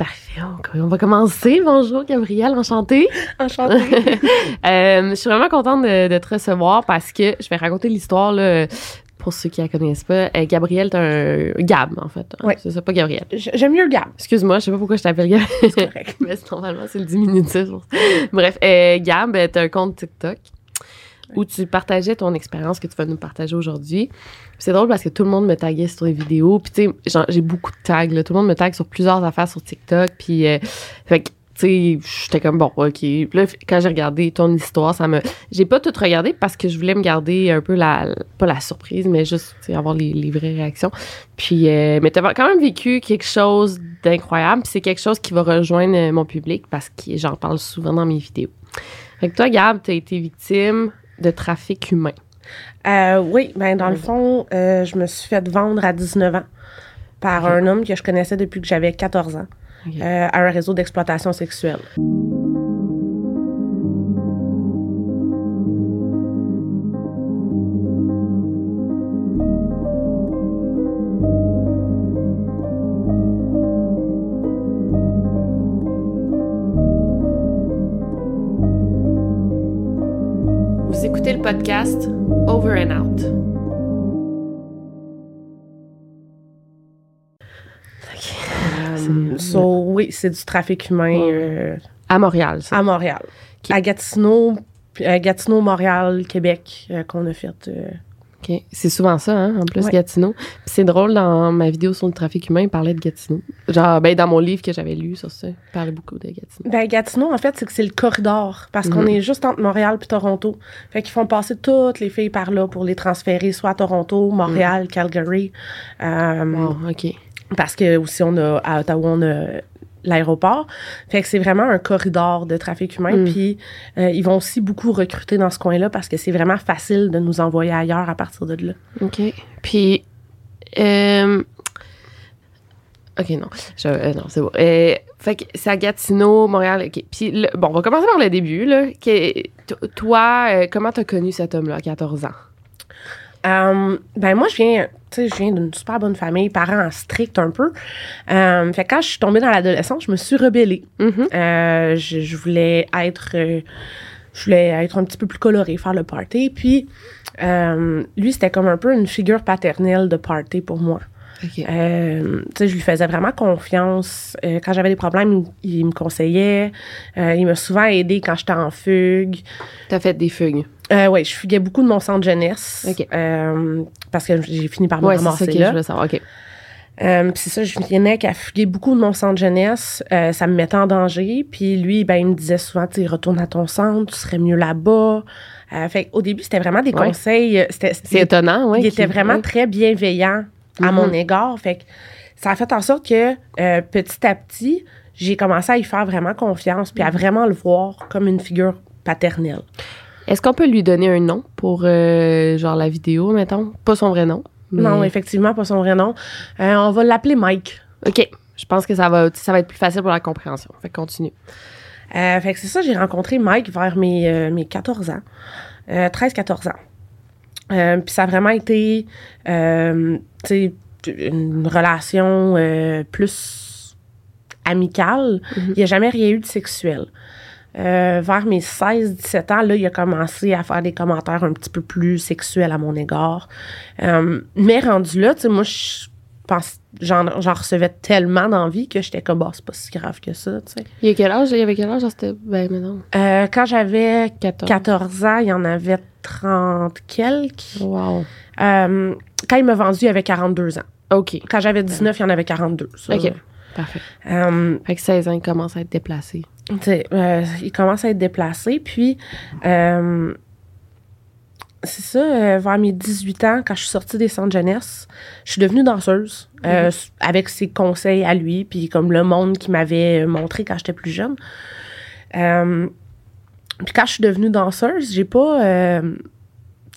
Parfait. On va commencer. Bonjour, Gabrielle. Enchantée. Enchantée. euh, je suis vraiment contente de, de, te recevoir parce que je vais raconter l'histoire, là, pour ceux qui la connaissent pas. Euh, Gabrielle, t'es un Gab, en fait. Oui. C'est ça, pas Gabrielle. J'aime mieux Gab. Excuse-moi, je sais pas pourquoi je t'appelle Gab. C'est correct. Mais normalement, c'est le diminutif. Bref, euh, Gab, t'as un compte TikTok où tu partageais ton expérience que tu vas nous partager aujourd'hui. C'est drôle parce que tout le monde me taguait sur les vidéos. Puis tu sais, j'ai beaucoup de tags. Là. Tout le monde me tague sur plusieurs affaires sur TikTok. Puis, euh, fait que tu sais, j'étais comme bon, ok. Là, quand j'ai regardé ton histoire, ça me. J'ai pas tout regardé parce que je voulais me garder un peu la. Pas la surprise, mais juste avoir les, les, vraies réactions. Puis, euh, mais t'as quand même vécu quelque chose d'incroyable. Puis c'est quelque chose qui va rejoindre mon public parce que j'en parle souvent dans mes vidéos. Fait que toi, Gab, t'as été victime de trafic humain? Euh, oui, ben dans le fond, euh, je me suis fait vendre à 19 ans par okay. un homme que je connaissais depuis que j'avais 14 ans okay. euh, à un réseau d'exploitation sexuelle. Podcast Over and Out. Okay. so, oui, c'est du trafic humain. Euh, à Montréal, ça. À Montréal. Okay. À Gatineau, à Gatineau, Montréal, Québec, euh, qu'on a fait. Euh, OK. C'est souvent ça, hein, en plus, Ouais. Gatineau. C'est drôle, dans ma vidéo sur le trafic humain, il parlait de Gatineau. Genre, ben, dans mon livre que j'avais lu sur ça, il parlait beaucoup de Gatineau. Ben, Gatineau, en fait, c'est que c'est le corridor. Parce qu'on Mhm. est juste entre Montréal puis Toronto. Fait qu'ils font passer toutes les filles par là pour les transférer soit à Toronto, Montréal, Calgary. Euh, Wow, OK. Parce que aussi, on a, à Ottawa, on a l'aéroport. Fait que c'est vraiment un corridor de trafic humain. Mm. Puis euh, ils vont aussi beaucoup recruter dans ce coin-là parce que c'est vraiment facile de nous envoyer ailleurs à partir de là. OK. Puis, euh, OK, non. Je- euh, non, c'est bon. Fait que c'est à Gatineau, Montréal. OK. Puis, le- bon, on va commencer par le début, là. Toi, comment t'as connu cet homme-là à 14 ans? Ben moi, je viens, tu sais, je viens d'une super bonne famille, parents stricts un peu. Euh, fait que quand je suis tombée dans l'adolescence, je me suis rebellée. Mhm. Euh, je, je voulais être, euh, je voulais être un petit peu plus colorée, faire le party. Puis lui, c'était comme un peu une figure paternelle de party pour moi. Euh, je lui faisais vraiment confiance. Euh, quand j'avais des problèmes, il, il me conseillait. Euh, il m'a souvent aidé quand j'étais en fugue. T'as fait des fugues. Euh, oui, je fuguais beaucoup de mon centre jeunesse. OK. Euh, parce que j'ai fini par me Ouais, c'est ça ramasser que je là. voulais savoir. OK. Euh, puis c'est ça, je venais qu'à fuguer beaucoup de mon centre jeunesse. Euh, ça me mettait en danger. Puis lui, ben, il me disait souvent, tu retourne à ton centre, tu serais mieux là-bas. Euh, fait au début, c'était vraiment des Ouais. conseils. C'est étonnant, ouais. il était vraiment ouais. très bienveillant à mon égard. Fait que ça a fait en sorte que petit à petit, j'ai commencé à y faire vraiment confiance, puis à vraiment le voir comme une figure paternelle. Est-ce qu'on peut lui donner un nom pour, euh, genre, la vidéo, mettons? Pas son vrai nom. mais- Non, effectivement, pas son vrai nom. Euh, on va l'appeler Mike. OK. Je pense que ça va, ça va être plus facile pour la compréhension. Fait que continue. Euh, fait que c'est ça, j'ai rencontré Mike vers mes, mes 14 ans. Euh, 13-14 ans. Puis ça a vraiment été, une relation plus amicale. Mhm. Il n'y a jamais rien eu de sexuel. Euh, vers mes 16-17 ans, là, il a commencé à faire des commentaires un petit peu plus sexuels à mon égard. Euh, mais rendu là, tu sais, moi, je pense, j'en, j'en recevais tellement d'envie que j'étais comme, bah, c'est pas si grave que ça, tu sais. Il y a quel âge? Il y avait quel âge? Ben, mais non. Euh, quand j'avais 14. 14 ans, il y en avait 30 quelques. Wow. Euh, quand il m'a vendu, il avait 42 ans. OK. Quand j'avais 19, il y en avait 42. ça. OK. Parfait. Fait que 16 ans, il commence à être déplacé. Euh, il commence à être déplacé. Puis, euh, c'est ça, euh, vers mes 18 ans, quand je suis sortie des centres jeunesse, je suis devenue danseuse s- avec ses conseils à lui, puis comme le monde qu'il m'avait montré quand j'étais plus jeune. Puis quand je suis devenue danseuse, j'ai pas... tu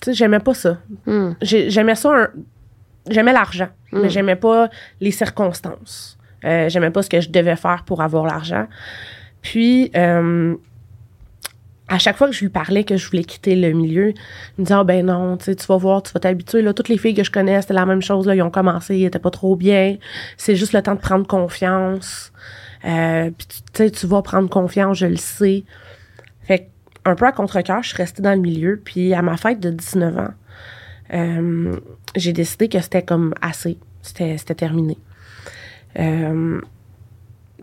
sais, j'aimais pas ça. Hmm. J'ai- J'aimais ça... un- J'aimais l'argent, Mm. mais j'aimais pas les circonstances. J'aimais pas ce que je devais faire pour avoir l'argent. Puis, euh, à chaque fois que je lui parlais que je voulais quitter le milieu, il me disait Ah ben non, tu vas voir, tu vas t'habituer. Toutes les filles que je connais, c'était la même chose. Ils ont commencé, ils étaient pas trop bien. C'est juste le temps de prendre confiance. Euh, tu vas prendre confiance, je le sais. Fait un peu à contre-cœur, je suis restée dans le milieu. Puis, à ma fête de 19 ans, euh, j'ai décidé que c'était comme assez. C'était terminé. Euh,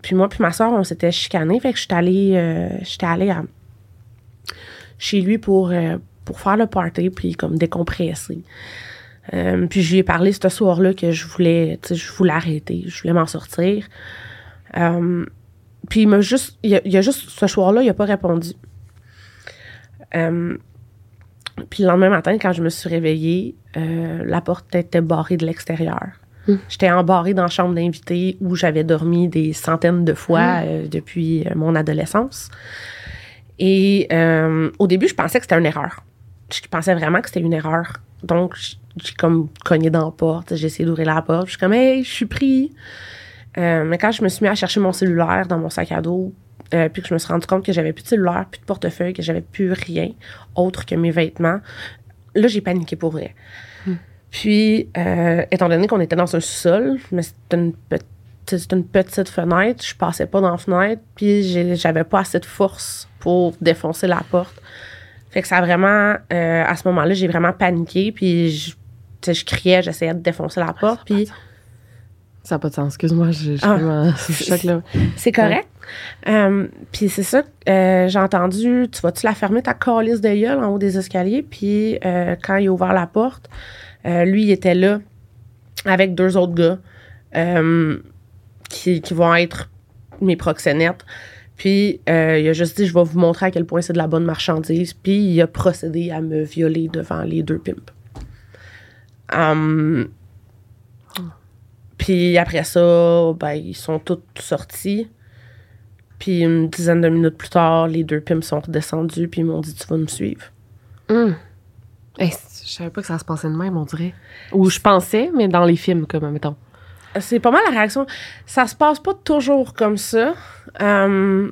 puis moi puis ma soeur, on s'était chicanés. Fait que j'étais allée, euh, j'étais allée à- chez lui pour, euh, pour faire le party, puis comme décompresser. Euh, puis je lui ai parlé ce soir-là que je voulais, je voulais arrêter, je voulais m'en sortir. Euh, puis il m'a juste, il a, a juste, ce soir-là, il a pas répondu. Euh, puis le lendemain matin, quand je me suis réveillée, euh, la porte était barrée de l'extérieur. J'étais embarrée dans la chambre d'invité où j'avais dormi des centaines de fois euh, depuis euh, mon adolescence. Et euh, au début, je pensais que c'était une erreur. Je pensais vraiment que c'était une erreur. Donc, j'ai comme cogné dans la porte. J'ai essayé d'ouvrir la porte. Je suis comme, hey, je suis pris. Euh, mais quand je me suis mis à chercher mon cellulaire dans mon sac à dos, euh, puis que je me suis rendu compte que j'avais plus de cellulaire, plus de portefeuille, que j'avais plus rien autre que mes vêtements, là, j'ai paniqué pour vrai. Puis, euh, étant donné qu'on était dans un sous-sol, mais c'était une, pe- c'était une petite fenêtre, je passais pas dans la fenêtre, puis j'ai- j'avais pas assez de force pour défoncer la porte. Fait que ça a vraiment, euh, à ce moment-là, j'ai vraiment paniqué, puis je, criais, j'essayais de défoncer la porte, puis Ça n'a pas de sens. Excuse-moi, je, je Ah. là. c'est correct. Euh, puis c'est ça, euh, j'ai entendu, tu vas-tu la fermer ta calice de gueule en haut des escaliers? Puis quand il a ouvert la porte, euh, lui, il était là avec deux autres gars euh, qui, vont être mes proxénètes. Puis euh, il a juste dit, je vais vous montrer à quel point c'est de la bonne marchandise. Puis il a procédé à me violer devant les deux pimps. Hum, puis après ça, ben, ils sont tous sortis. Puis une dizaine de minutes plus tard, les deux pimps sont redescendus, puis ils m'ont dit Tu vas me suivre. Hum. Hey, je savais pas que ça se passait de même, on dirait. Ou je pensais, mais dans les films, comme, mettons. C'est pas mal la réaction. Ça se passe pas toujours comme ça. Euh,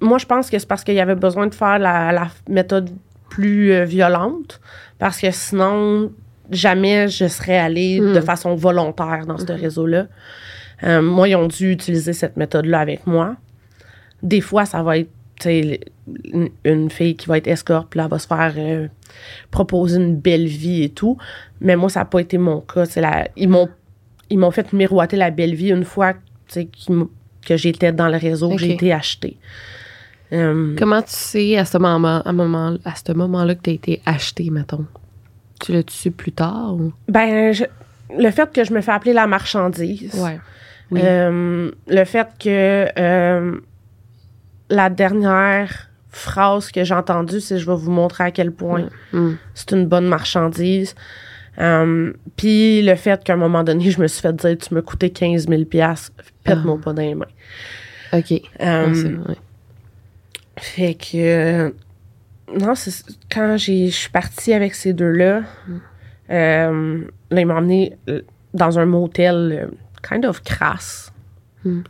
moi, je pense que c'est parce qu'il y avait besoin de faire la, la méthode plus euh, violente, parce que sinon, jamais je serais allée Hmm. de façon volontaire dans ce réseau-là. Euh, moi, ils ont dû utiliser cette méthode-là avec moi. Des fois, ça va être une, une fille qui va être escorte, puis là, elle va se faire euh, proposer une belle vie et tout. Mais moi, ça n'a pas été mon cas. La, ils m'ont ils m'ont fait miroiter la belle vie une fois que j'étais dans le réseau, que j'ai été achetée. Euh, Comment tu sais à ce moment, à moment, à ce moment-là que tu as été acheté, mettons? Tu l'as-tu su plus tard? Ou? ben, je- le fait que je me fais appeler la marchandise, Ouais. Oui. Euh, le fait que la dernière phrase que j'ai entendue, c'est je vais vous montrer à quel point Hum. c'est une bonne marchandise. Euh, Puis le fait qu'à un moment donné, je me suis fait dire tu me coûtais 15 000 pète-moi pas dans les mains. OK. Vrai. Fait que. non, c'est quand j'ai- je suis partie avec ces deux-là, euh, là, ils m'ont emmené euh, dans un motel euh, kind of crasse.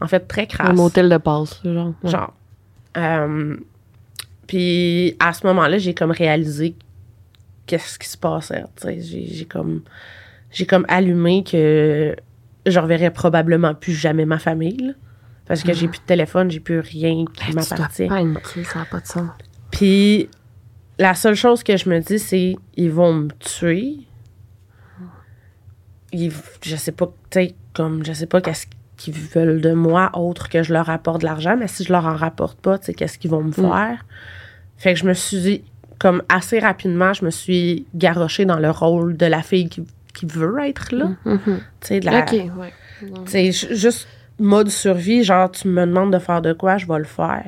En fait, très crasse. Un motel de passe, genre. Ouais. Genre. Euh, puis à ce moment-là, j'ai comme réalisé qu'est-ce qui se passait. J'ai comme, comme allumé que je reverrai probablement plus jamais ma famille. là. parce que j'ai plus de téléphone, j'ai plus rien qui m'appartient. ça n'a pas de sens. Puis la seule chose que je me dis, c'est ils vont me tuer. Ils, je sais pas, tu sais, comme, je sais pas qu'est-ce qu'ils veulent de moi autre que je leur apporte de l'argent, mais si je leur en rapporte pas, tu sais, qu'est-ce qu'ils vont me faire? Fait que je me suis dit, comme assez rapidement, je me suis garochée dans le rôle de la fille qui, qui veut être là. Mhm. Tu sais, de la. OK, ouais. Tu sais, ju- juste mode survie, genre, tu me demandes de faire de quoi, je vais le faire.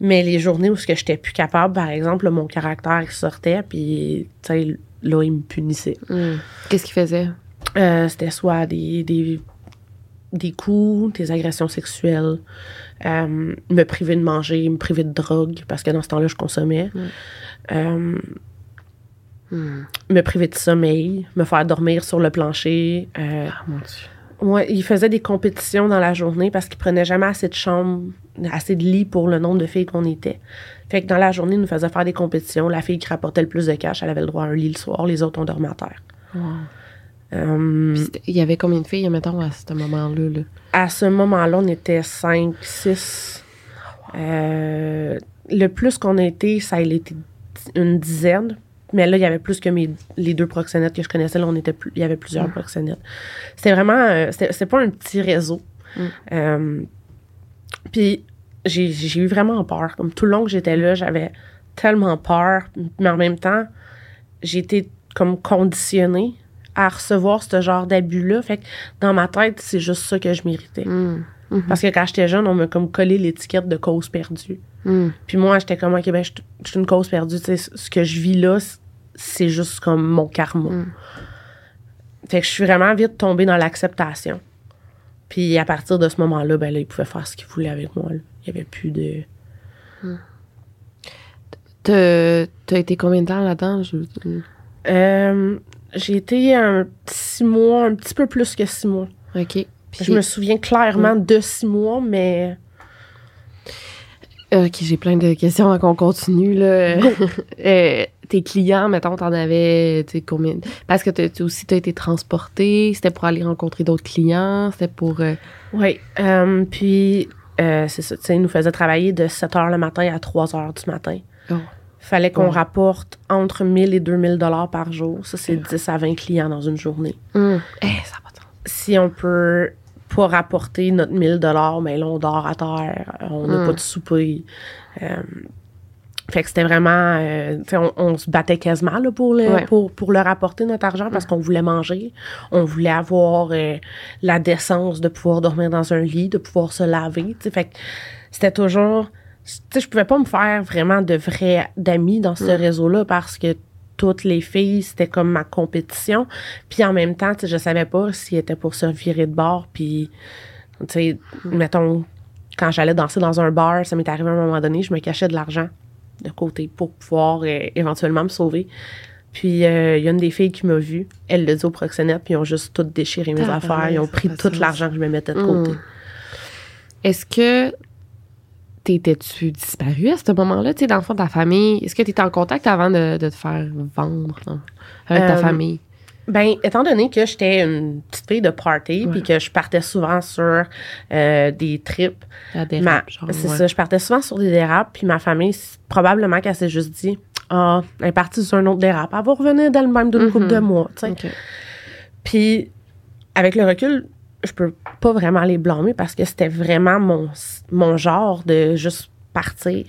Mais les journées où ce que j'étais plus capable, par exemple, là, mon caractère il sortait, puis, tu sais, là, il me punissait. Mm. Qu'est-ce qu'il faisait? Euh, C'était soit des, des, des coups, des agressions sexuelles, euh, me priver de manger, me priver de drogue, parce que dans ce temps-là, je consommais. Euh, Mm. me priver de sommeil, me faire dormir sur le plancher. euh, Ah, mon Dieu. Ouais, il faisait des compétitions dans la journée parce qu'il prenait jamais assez de chambres, assez de lits pour le nombre de filles qu'on était. Fait que dans la journée, il nous faisait faire des compétitions. La fille qui rapportait le plus de cash, elle avait le droit à un lit le soir. Les autres, on dormait à terre. C'était- Il y avait combien de filles, mettons, à ce moment-là? Là? à ce moment-là, on était 5, 6. Euh, le plus qu'on a été, ça a été une dizaine. Mais là, il y avait plus que mes, les deux proxénètes que je connaissais. Là, on était plus, il y avait plusieurs proxénètes. C'était vraiment... euh, c'était pas un petit réseau. Euh, puis j'ai eu vraiment peur. Comme tout le long que j'étais là, j'avais tellement peur. Mais en même temps, j'ai été comme conditionnée à recevoir ce genre d'abus-là. Fait que dans ma tête, c'est juste ça que je méritais. Mm. Mhm. Parce que quand j'étais jeune, on m'a comme collé l'étiquette de cause perdue. Mm. Puis moi, j'étais comme, OK, ben, je suis une cause perdue. Ce que je vis là, c'est juste comme mon karma. Mm. Fait que je suis vraiment vite tombée dans l'acceptation. Puis à partir de ce moment-là, ben là, il pouvait faire ce qu'il voulait avec moi. là. Il n'y avait plus de. T'as t'as été combien de temps là-dedans? Je... Euh, j'ai été un six mois, un petit peu plus que six mois. OK. Puis, Je me souviens clairement de six mois, mais OK, j'ai plein de questions avant qu'on continue. Là. Euh, tes clients, mettons, t'en avais tu combien? Parce que t'as aussi, t'as été transporté. C'était pour aller rencontrer d'autres clients. C'était pour... euh, Oui. euh, puis, euh, c'est ça. Tu sais, ils nous faisaient travailler de 7 h le matin à 3 h du matin. Oh. Fallait qu'on Ouais. rapporte entre 1000 et 2000 dollars par jour. Ça, c'est 10 à 20 clients dans une journée. hum. Eh, ça va Si on peut pas rapporter notre 1000 dollars, mais là, on dort à terre. On n'a Mm. pas de souper. Euh, fait que c'était vraiment... euh, on, on se battait quasiment là, pour, le, Ouais. pour, pour le rapporter, notre argent, parce qu'on voulait manger. On voulait avoir euh, la décence de pouvoir dormir dans un lit, de pouvoir se laver. Fait que c'était toujours... Tu sais, je pouvais pas me faire vraiment de vrais d'amis dans ce réseau-là parce que toutes les filles, c'était comme ma compétition. Puis en même temps, tu sais, je savais pas s'ils étaient pour se virer de bord. Puis, tu sais, mettons, quand j'allais danser dans un bar, ça m'est arrivé à un moment donné, je me cachais de l'argent de côté pour pouvoir euh, éventuellement me sauver. Puis euh, il y a une des filles qui m'a vue, elle le dit au proxénète, puis ils ont juste tout déchiré mes affaires, ils ont pris tout l'argent que je me mettais de Mm. côté. Est-ce que t'étais-tu disparu à ce moment-là, tu sais, dans le fond de ta famille? Est-ce que t'étais en contact avant de, de te faire vendre non, avec ta Euh, famille? Ben, étant donné que j'étais une petite fille de party, puis que je partais souvent sur euh, des trips, dérape, ma- c'est ouais. ça, je partais souvent sur des dérapes, puis ma famille, probablement qu'elle s'est juste dit, ah, elle est partie sur un autre dérape, elle va revenir d'elle-même d'une couple de mois, tu sais. Puis, avec le recul, je peux pas vraiment les blâmer parce que c'était vraiment mon, mon genre de juste partir.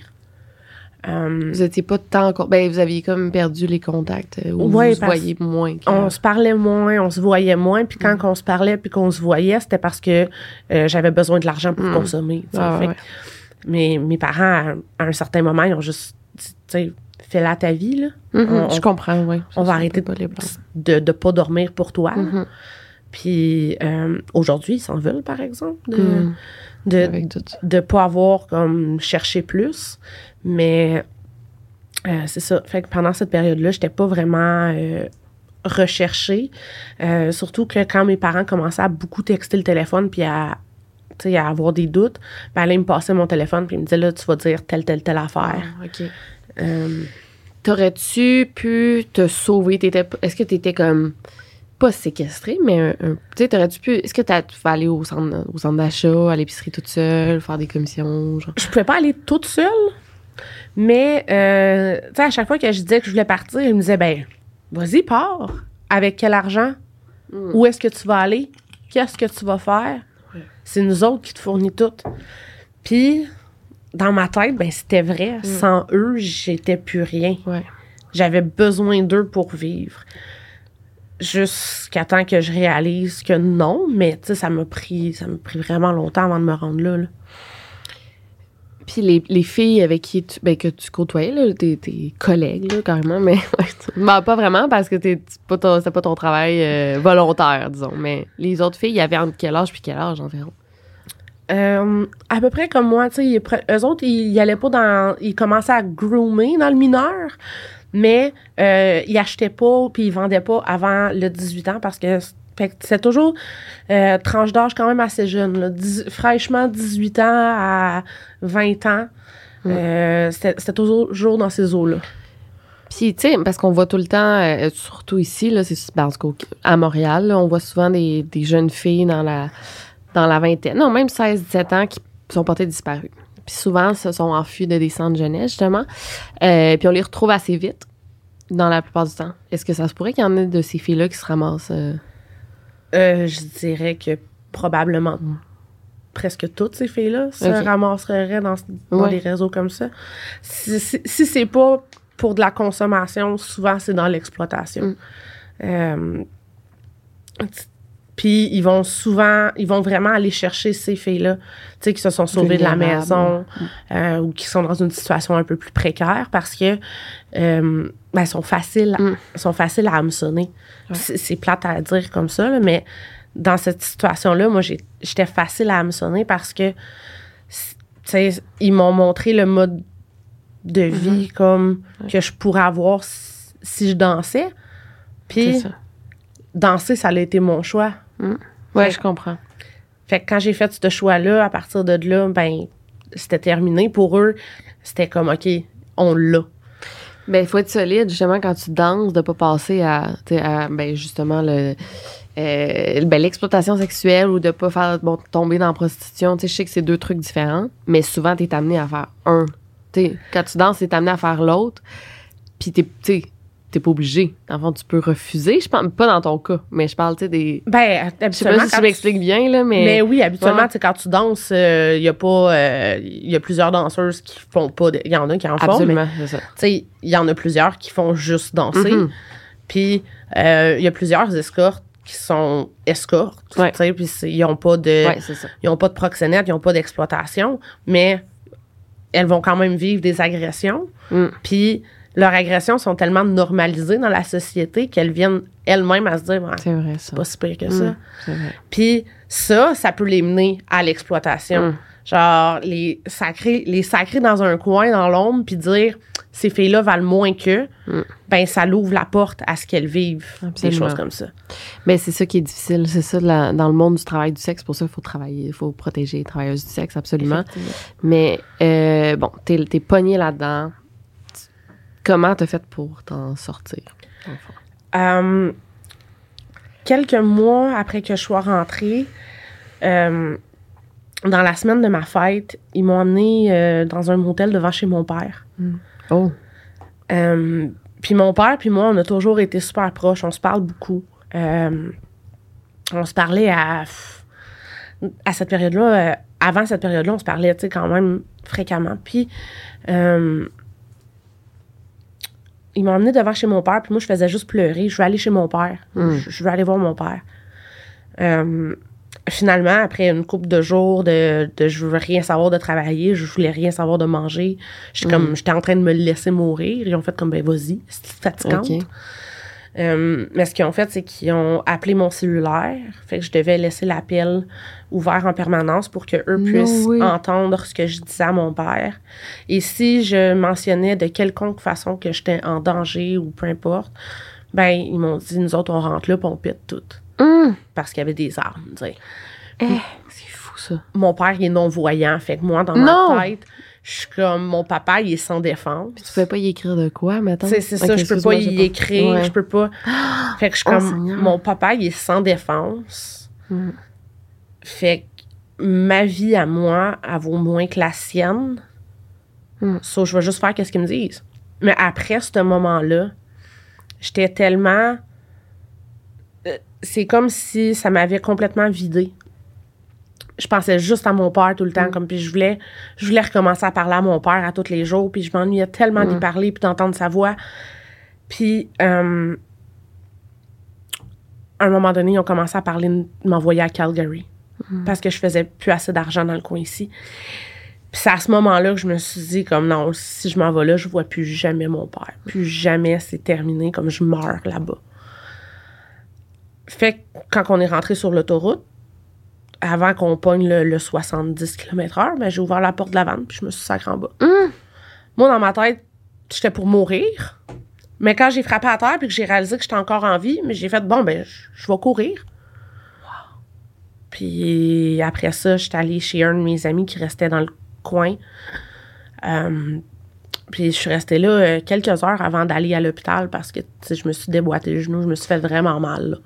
Euh, Vous étiez pas tant... Ben, vous aviez comme perdu les contacts euh, ou Ouais, vous se voyez moins. que- on se parlait moins, on se voyait moins, puis Mm. quand on se parlait puis qu'on se voyait, c'était parce que euh, j'avais besoin de l'argent pour Mm. consommer. tu sais. Ah, Fait ouais. que mes, parents, à, à un certain moment, ils ont juste dit, fais là ta vie, là. Mhm, on- je comprends, oui. on va arrêter de ne pas dormir pour toi. Puis euh, aujourd'hui, ils s'en veulent, par exemple, de de, Avec tout ça. de pas avoir comme cherché plus. Mais euh, c'est ça. Fait que pendant cette période-là, j'étais pas vraiment euh, recherchée. Surtout que quand mes parents commençaient à beaucoup texter le téléphone puis à, tu à avoir des doutes, ben là, ils me passaient mon téléphone puis ils me disaient là, tu vas dire telle, telle, telle affaire. Ah, OK. T'aurais-tu pu te sauver? T'étais- Est-ce que t'étais comme pas séquestré, mais tu sais, t'aurais-tu pu. Est-ce que t'as tu vas aller au centre, au centre d'achat, à l'épicerie toute seule, faire des commissions, genre? je pouvais pas aller toute seule, mais euh, tu sais, à chaque fois que je disais que je voulais partir, ils me disaient ben, vas-y, pars. Avec quel argent? Où est-ce que tu vas aller? qu'est-ce que tu vas faire, c'est nous autres qui te fournit tout. Puis, dans ma tête, ben, c'était vrai. Sans eux, j'étais plus rien. Ouais. J'avais besoin d'eux pour vivre. Jusqu'à temps que je réalise que non, mais tu sais, ça m'a pris, ça m'a pris vraiment longtemps avant de me rendre là. là. Puis les, les filles avec qui tu, ben, que tu côtoyais, là, tes, tes collègues, là, carrément, mais ben, pas vraiment parce que c'est pas ton, pas ton travail euh, volontaire, disons. Mais les autres filles, ils avaient entre quel âge puis quel âge environ? Euh, à peu près comme moi, tu sais, eux autres, ils, ils allaient pas dans. Ils commençaient à groomer dans le mineur, mais euh, ils achetaient pas puis ils vendaient pas avant le 18 ans parce que c'est toujours euh, tranche d'âge quand même assez jeune, là, Dix- fraîchement 18 ans à 20 ans. Euh, c'était c'était toujours dans ces eaux-là. Puis, tu sais, parce qu'on voit tout le temps, euh, surtout ici, là, c'est ben, à Montréal, là, on voit souvent des, des jeunes filles dans la, dans la vingtaine, non, même 16-17 ans qui sont portées disparues. Puis souvent, se sont enfuis de des centres jeunesse, justement. Euh, puis on les retrouve assez vite, dans la plupart du temps. Est-ce que ça se pourrait qu'il y en ait de ces filles-là qui se ramassent? euh, Euh, je dirais que probablement presque toutes ces filles-là se ramasseraient dans, dans Ouais. des réseaux comme ça. Si, si, si c'est pas pour de la consommation, souvent c'est dans l'exploitation. Mm. Puis ils vont souvent, ils vont vraiment aller chercher ces filles-là, tu sais, qui se sont sauvées de la maison euh, ou qui sont dans une situation un peu plus précaire parce que euh, ben, sont faciles, Mm. sont faciles à hameçonner. C'est c'est plate à dire comme ça, là, mais dans cette situation-là, moi, j'étais facile à hameçonner parce que, tu sais, ils m'ont montré le mode de vie comme que je pourrais avoir si, si je dansais. c'est Puis, ça. Danser, ça a été mon choix. Ouais, je comprends. Fait que quand j'ai fait ce choix-là, à partir de là, ben, c'était terminé. Pour eux, c'était comme, OK, on l'a. Ben, il faut être solide, justement, quand tu danses, de pas passer à, tu sais, à, ben, justement, le, euh, ben, l'exploitation sexuelle ou de pas faire, bon, tomber dans la prostitution. Tu sais, je sais que c'est deux trucs différents, mais souvent, t'es amené à faire un. Tu sais, quand tu danses, t'es amené à faire l'autre, puis t'es, tu sais, t'es pas obligé. Fond, tu peux refuser. Je pense, pas dans ton cas, mais je parle, tu sais, des. Ben, Je sais habituellement, pas si tu- bien, là, mais. Mais oui, habituellement, Ouais. tu sais, quand tu danses, il y a pas. Il y a plusieurs danseuses qui font pas. Il y en a qui en font, mais Absolument, c'est ça. tu sais, il y en a plusieurs qui font juste danser. Mhm. Puis, euh, il y a plusieurs escortes qui sont escortes. Ouais. Tu sais, puis ils n'ont pas de. Ouais, c'est ça. Ils n'ont pas de proxénète, ils n'ont pas d'exploitation, mais elles vont quand même vivre des agressions. Mm. Puis leurs agressions sont tellement normalisées dans la société qu'elles viennent elles-mêmes à se dire Ouais, c'est vrai, ça. pas si pire que ça. Mm, vrai. Puis ça, ça peut les mener à l'exploitation. Mm. Genre, les sacrer, les sacrer dans un coin, dans l'ombre, puis dire ces filles-là valent moins qu'eux, Mm. ben ça l'ouvre la porte à ce qu'elles vivent. Des Absolument. choses comme ça. Mais c'est ça qui est difficile, c'est ça la- dans le monde du travail du sexe. Pour ça, il faut travailler, il faut protéger les travailleuses du sexe, absolument. Mais euh, bon, t'es es pogné là-dedans. Comment t'as fait pour t'en sortir? Euh, quelques mois après que je sois rentrée, euh, dans la semaine de ma fête, ils m'ont emmené euh, dans un motel devant chez mon père. Oh, Euh, puis mon père puis moi, on a toujours été super proches. On se parle beaucoup. On se parlait à, à cette période-là. euh, avant cette période-là, on se parlait, tu sais, quand même fréquemment. Puis, ils m'ont emmené devant chez mon père. Puis moi, je faisais juste pleurer. Je veux aller chez mon père. Mm. Je, je veux aller voir mon père. Euh, finalement, après une couple de jours de, de je veux rien savoir de travailler, je voulais rien savoir de manger, j'étais comme j'étais en train de me laisser mourir. Ils ont fait comme ben vas-y, c'est fatigante. Euh, mais ce qu'ils ont fait, c'est qu'ils ont appelé mon cellulaire. Fait que je devais laisser l'appel ouvert en permanence pour que eux No puissent entendre ce que je disais à mon père. Et si je mentionnais de quelconque façon que j'étais en danger ou peu importe, ben ils m'ont dit nous autres on rentre là, puis on pète tout Hum! parce qu'il y avait des armes. tu sais. Eh, c'est fou, ça. Mon père il est non voyant, fait que moi dans Non! ma tête, je suis comme mon papa il est sans défense. Tu pouvais pas y écrire de quoi, maintenant? C'est ça, je peux pas y écrire, je peux pas. Fait que je suis Oh, comme Seigneur. mon papa, il est sans défense. Mm. Fait que ma vie à moi, elle vaut moins que la sienne. Mm. So, je vais juste faire qu'est-ce qu'ils me disent. Mais après ce moment-là, j'étais tellement. euh, c'est comme si ça m'avait complètement vidé. Je pensais juste à mon père tout le temps, comme puis je voulais, je voulais recommencer à parler à mon père à tous les jours, puis je m'ennuyais tellement d'y parler puis d'entendre sa voix. Puis euh, à un moment donné, ils ont commencé à parler de m'envoyer à Calgary parce que je faisais plus assez d'argent dans le coin ici. Puis c'est à ce moment-là que je me suis dit comme non, si je m'en vais là, je vois plus jamais mon père. Plus jamais c'est terminé comme je meurs là-bas. Fait que quand on est rentré sur l'autoroute, avant qu'on pogne le, le 70 km/h, ben, j'ai ouvert la porte de la vanne puis je me suis sacré en bas. Moi, dans ma tête, j'étais pour mourir. Mais quand j'ai frappé à terre puis que j'ai réalisé que j'étais encore en vie, mais j'ai fait bon, ben, je, je vais courir. Puis après ça, j'étais allée chez un de mes amis qui restait dans le coin. Euh, puis je suis restée là euh, quelques heures avant d'aller à l'hôpital parce que je me suis déboîté le genou, je me suis fait vraiment mal. là.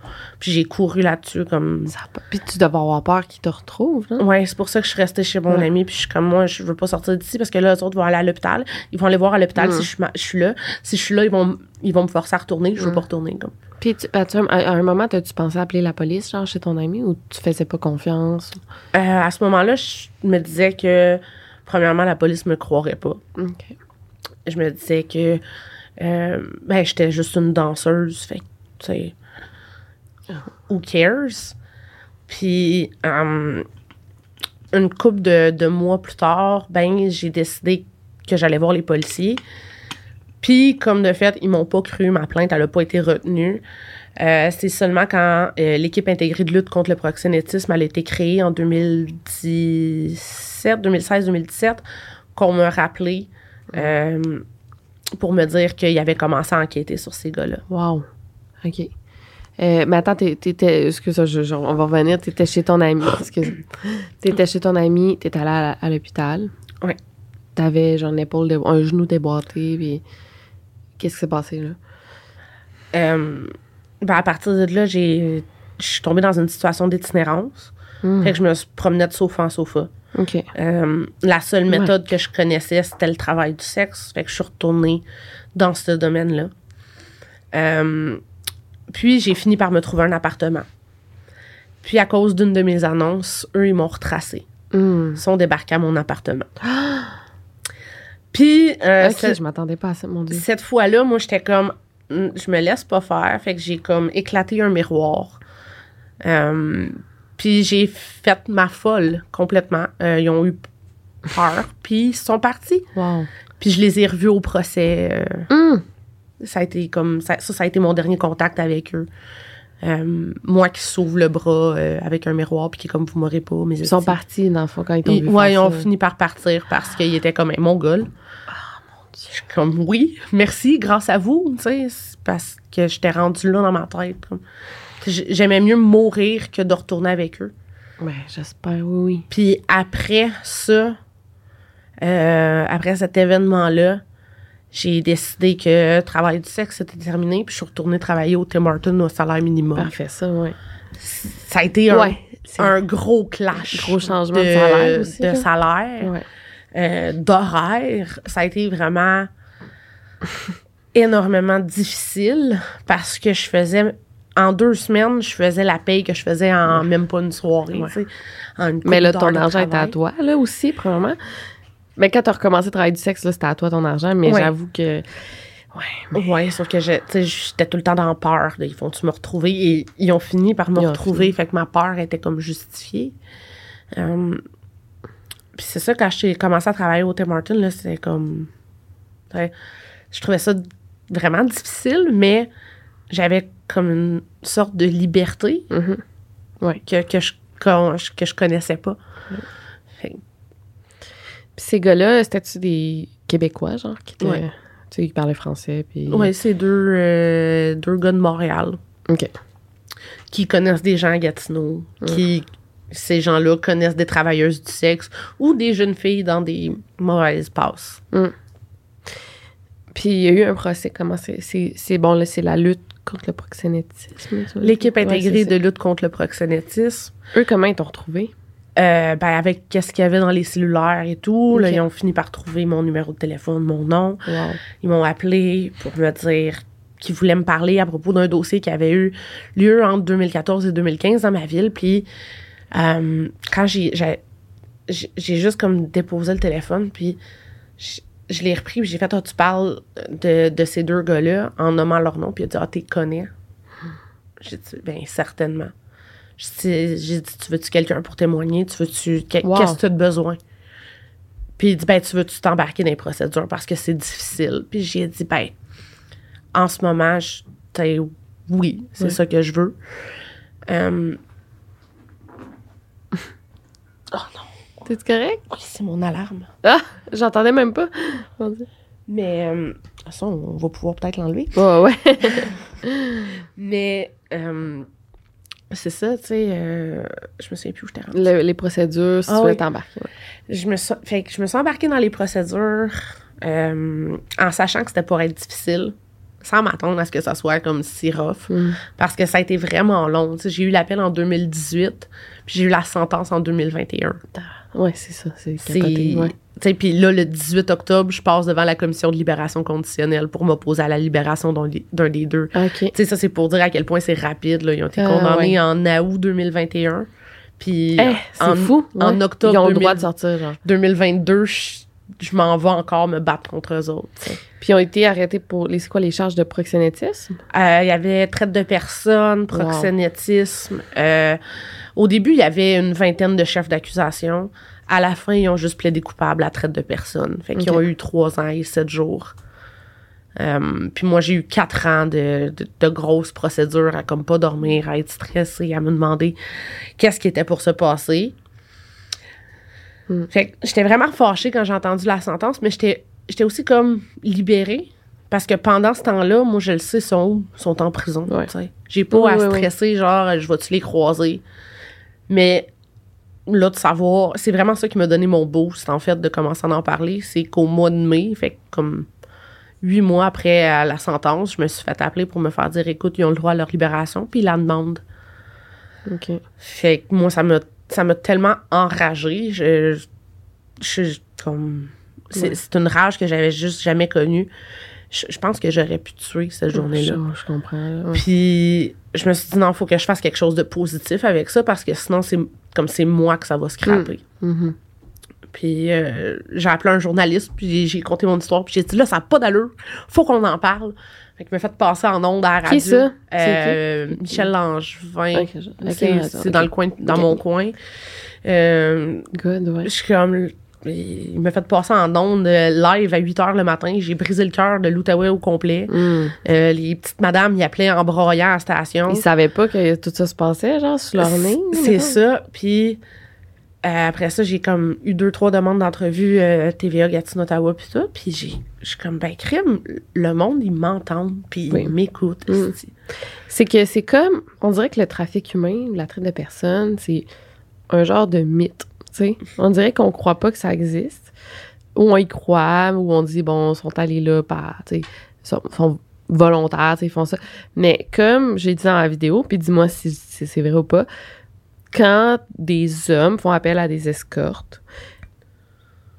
Puis j'ai couru là-dessus comme. Ça a pas- Puis tu devais avoir peur qu'ils te retrouvent. Ouais, c'est pour ça que je suis restée chez mon Ouais. ami. Puis je suis comme moi, je veux pas sortir d'ici parce que là, les autres vont aller à l'hôpital. Ils vont aller voir à l'hôpital si je suis, ma- je suis là. Si je suis là, ils vont, ils vont me forcer à retourner. Je veux pas retourner. Comme. Puis tu, tu- à, à un moment, as-tu pensé appeler la police, genre, chez ton ami, ou tu faisais pas confiance? Euh, à ce moment-là, je me disais que, premièrement, la police me croirait pas. OK. Je me disais que euh, ben, j'étais juste une danseuse. Fait tu sais, who cares? Puis, euh, une couple de, de mois plus tard, ben, j'ai décidé que j'allais voir les policiers. Puis, comme de fait, ils m'ont pas cru, ma plainte, elle a pas été retenue. Euh, c'est seulement quand l'équipe intégrée de lutte contre le proxénétisme a été créée en 2017, 2016-2017 qu'on m'a rappelé euh, pour me dire qu'il avait commencé à enquêter sur ces gars-là. Wow. OK. Euh, mais attends, t'es- t'étais. Excuse-moi, je- je- on va revenir. T'étais chez ton ami. Excuse. T'étais chez ton ami, t'étais allé à, à l'hôpital. Ouais. T'avais, genre, une épaule, un genou déboîté, puis. Qu'est-ce qui s'est passé, là? Euh, ben, à partir de là, j'ai, je suis tombée dans une situation d'itinérance. Hmm. Fait que je me promenais de sofa en sofa. Euh, la seule méthode que je connaissais, c'était le travail du sexe. Fait que je suis retournée dans ce domaine-là. Euh, puis, j'ai fini par me trouver un appartement. Puis, à cause d'une de mes annonces, eux, ils m'ont retracé. Hmm. Ils sont débarqués à mon appartement. Puis, euh, OK, ce- je m'attendais pas à ça, mon Dieu. cette fois-là, moi, j'étais comme, Mm, je me laisse pas faire. Fait que j'ai comme éclaté un miroir. Puis j'ai fait ma folle complètement. Euh, ils ont eu peur, puis ils sont partis. Wow. Puis je les ai revus au procès. euh, Hmm. ça a été comme ça, ça, ça a été mon dernier contact avec eux. Euh, moi qui s'ouvre le bras euh, avec un miroir, puis qui est comme vous m'aurez pas, mais Ils sont partis, dans le fond, quand ils t'ont ils, vu ouais, ils ont fini par partir parce qu'ils étaient comme un mongol. Je suis comme, oui, merci, grâce à vous, tu sais, parce que j'étais rendue là dans ma tête. comme. J'aimais mieux mourir que de retourner avec eux. Ouais, j'espère, oui, oui. Puis après ça, euh, après cet événement-là, j'ai décidé que le travail du sexe était terminé, puis je suis retournée travailler au Tim Hortons au salaire minimum. Parfait, ça, ouais. Ça a été un, Ouais, c'est- un gros clash. Gros changement de salaire aussi, de salaire. Ouais. euh, d'horaire, ça a été vraiment énormément difficile parce que je faisais en deux semaines, je faisais la paye que je faisais en même pas une soirée. tu en une Mais là, ton argent était à toi, là, aussi, probablement. Mais quand t'as recommencé à travailler du sexe, là, c'était à toi ton argent. Mais Ouais. j'avoue que. Ouais. Ouais, sauf que tu j'étais tout le temps dans peur. là, Ils font-tu me retrouver? Et ils ont fini par me Ils retrouver. Fait que ma peur était comme justifiée. Euh, Puis c'est ça, quand j'ai commencé à travailler au Tim là, c'était comme... je trouvais ça vraiment difficile, mais j'avais comme une sorte de liberté Mhm. Ouais. que, que, je, que je connaissais pas. Puis ces gars-là, c'était-tu des Québécois, genre, qui étaient. Ouais. Tu sais, qui parlaient français, puis. Ouais, c'est deux, euh, deux gars de Montréal. OK. qui connaissent des gens à Gatineau, qui ces gens-là connaissent des travailleuses du sexe ou des jeunes filles dans des mauvaises passes. Puis il y a eu un procès. Comment c'est bon, là, c'est la lutte contre le proxénétisme. L'équipe intégrée de lutte contre le proxénétisme. Eux, comment ils t'ont retrouvé? euh, ben avec qu'est-ce qu'il y avait dans les cellulaires et tout, là, ils ont fini par trouver mon numéro de téléphone, mon nom. Wow. Ils m'ont appelé pour me dire qui voulait me parler à propos d'un dossier qui avait eu lieu entre 2014 et 2015 dans ma ville. Puis euh, quand j'ai, j'ai juste comme déposé le téléphone, puis je, l'ai repris, puis j'ai fait, ah, tu parles de, de ces deux gars-là en nommant leur nom, puis il a dit, ah, t'es connais. J'ai dit, ben certainement. J'ai dit, tu veux-tu quelqu'un pour témoigner? Tu veux-tu. Wow. Qu'est-ce que tu as besoin? Puis il dit, ben, tu veux-tu t'embarquer dans les procédures parce que c'est difficile? Puis j'ai dit, ben, en ce moment, je, oui, c'est ça que je veux. Euh, non, T'es correct? oui, c'est mon alarme. Ah, j'entendais même pas. Mais, euh, de toute façon, on va pouvoir peut-être l'enlever. Ouais, ouais. Mais, euh, c'est ça, tu sais, euh, je me souviens plus où j'étais rendue. Le- les procédures, si Ah tu veux t'embarquer. ouais. Je me, suis, fait que je me suis embarquée dans les procédures euh, en sachant que c'était pour être difficile, sans m'attendre à ce que ça soit comme si rough, Mm. parce que ça a été vraiment long. J'ai eu l'appel en 2018, puis j'ai eu la sentence en 2021. Ouais, c'est ça. C'est capoté, Puis là, le 18 octobre, je passe devant la commission de libération conditionnelle pour m'opposer à la libération d'un des- deux. OK. Tu sais, ça, c'est pour dire à quel point c'est rapide. Là. Ils ont été Ah, condamnés ouais. en août 2021. Puis Eh, c'est en, fou. en octobre Ils ont le 2000 droit de sortir, genre. 2022, je, je m'en vais encore me battre contre eux autres. Puis ils ont été arrêtés pour les, c'est quoi, les charges de proxénétisme? Euh, Il y avait traite de personnes, proxénétisme. Euh, au début, il y avait une vingtaine de chefs d'accusation. À la fin, ils ont juste plaidé coupable à traite de personnes. Fait qu'ils ont eu trois ans et sept jours. Euh, puis moi, j'ai eu quatre ans de, de, de grosses procédures à comme pas dormir, à être stressée, à me demander qu'est-ce qui était pour se passer. Hmm. Fait que j'étais vraiment fâchée quand j'ai entendu la sentence, mais j'étais j'étais aussi comme libérée. Parce que pendant ce temps-là, moi, je le sais, ils sont où? Ils sont en prison. Ouais. J'ai pas Oui, à oui, oui. stresser, genre, je vais-tu les croiser? Mais là, de savoir, c'est vraiment ça qui m'a donné mon boost, en fait, de commencer à en parler. C'est qu'au mois de mai, fait comme huit mois après euh, la sentence, je me suis fait appeler pour me faire dire écoute, ils ont le droit à leur libération, puis ils la demandent. OK. Fait que moi, ça m'a, ça m'a tellement enragée. Je, je, comme, c'est, Ouais. c'est une rage que j'avais juste jamais connue. Je, je pense que j'aurais pu tuer cette journée-là. Je, je comprends. ouais. Puis je me suis dit non, faut que je fasse quelque chose de positif avec ça parce que sinon c'est comme c'est moi que ça va scraper. Mhm. Puis euh, j'ai appelé un journaliste puis j'ai conté mon histoire puis j'ai dit là ça n'a pas d'allure, faut qu'on en parle. Fait que me fait passer en ondes à la radio. Qui ça? Euh, Michel Langevin. Ok, je- ok, c'est dans le coin, dans mon coin. Euh, Good, ouais. je suis comme. Il m'a fait passer en ondes euh, live à 8 h le matin. J'ai brisé le cœur de l'Outaouais au complet. Mm. Euh, les petites madames y appelaient en broyant à la station. Ils savaient pas que tout ça se passait, genre, sur leur nez? C'est ça. Puis euh, après ça, j'ai comme eu deux, trois demandes d'entrevue euh, TVA, Gatineau, Ottawa, puis tout. Puis j'ai, je suis comme, ben, crime, le monde, ils m'entendent, puis Oui. ils m'écoutent. Mm. C'est que c'est comme, on dirait que le trafic humain, la traite de personnes, c'est un genre de mythe. On dirait qu'on croit pas que ça existe. Ou on y croit, ou on dit, bon, ils sont allés là par, tu sont, volontaires, ils font ça. Mais comme j'ai dit dans la vidéo, puis dis-moi si, c'est vrai ou pas, quand des hommes font appel à des escortes,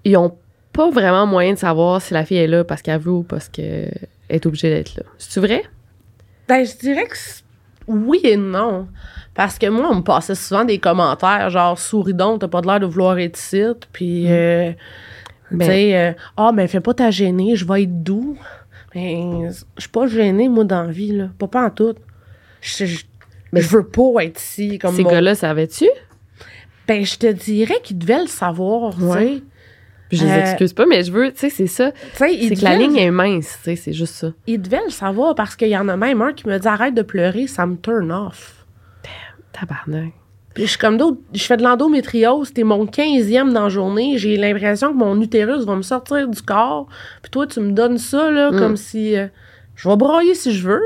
ils ont pas vraiment moyen de savoir si la fille est là parce qu'elle veut ou parce qu'elle est obligée d'être là. C'est vrai? Ben, je dirais que oui et non. Parce que moi, on me passait souvent des commentaires genre, souris donc, t'as pas l'air de vouloir être ici. Puis, euh, Ben- tu sais, euh, ah, ben, fais pas ta gênée, je vais être doux. Ben, je suis pas gênée, moi, dans la vie, là. Pas, pas en tout. Je, Mais veux pas être ici. Comme Ces mon- gars-là, savaient-tu? Ben, je te dirais qu'ils devaient le savoir, tu sais. Puis je les Euh, excuse pas, mais je veux, tu sais, c'est ça. C'est que la ligne est mince, tu sais, c'est juste ça. Ils devaient le savoir parce qu'il y en a même un qui me dit arrête de pleurer, ça me turn off. Tabarnak. Puis je suis comme d'autres, je fais de l'endométriose, t'es mon 15e dans la journée, j'ai l'impression que mon utérus va me sortir du corps. Puis toi, tu me donnes ça, là, Mm. comme si euh, je vais broyer si je veux.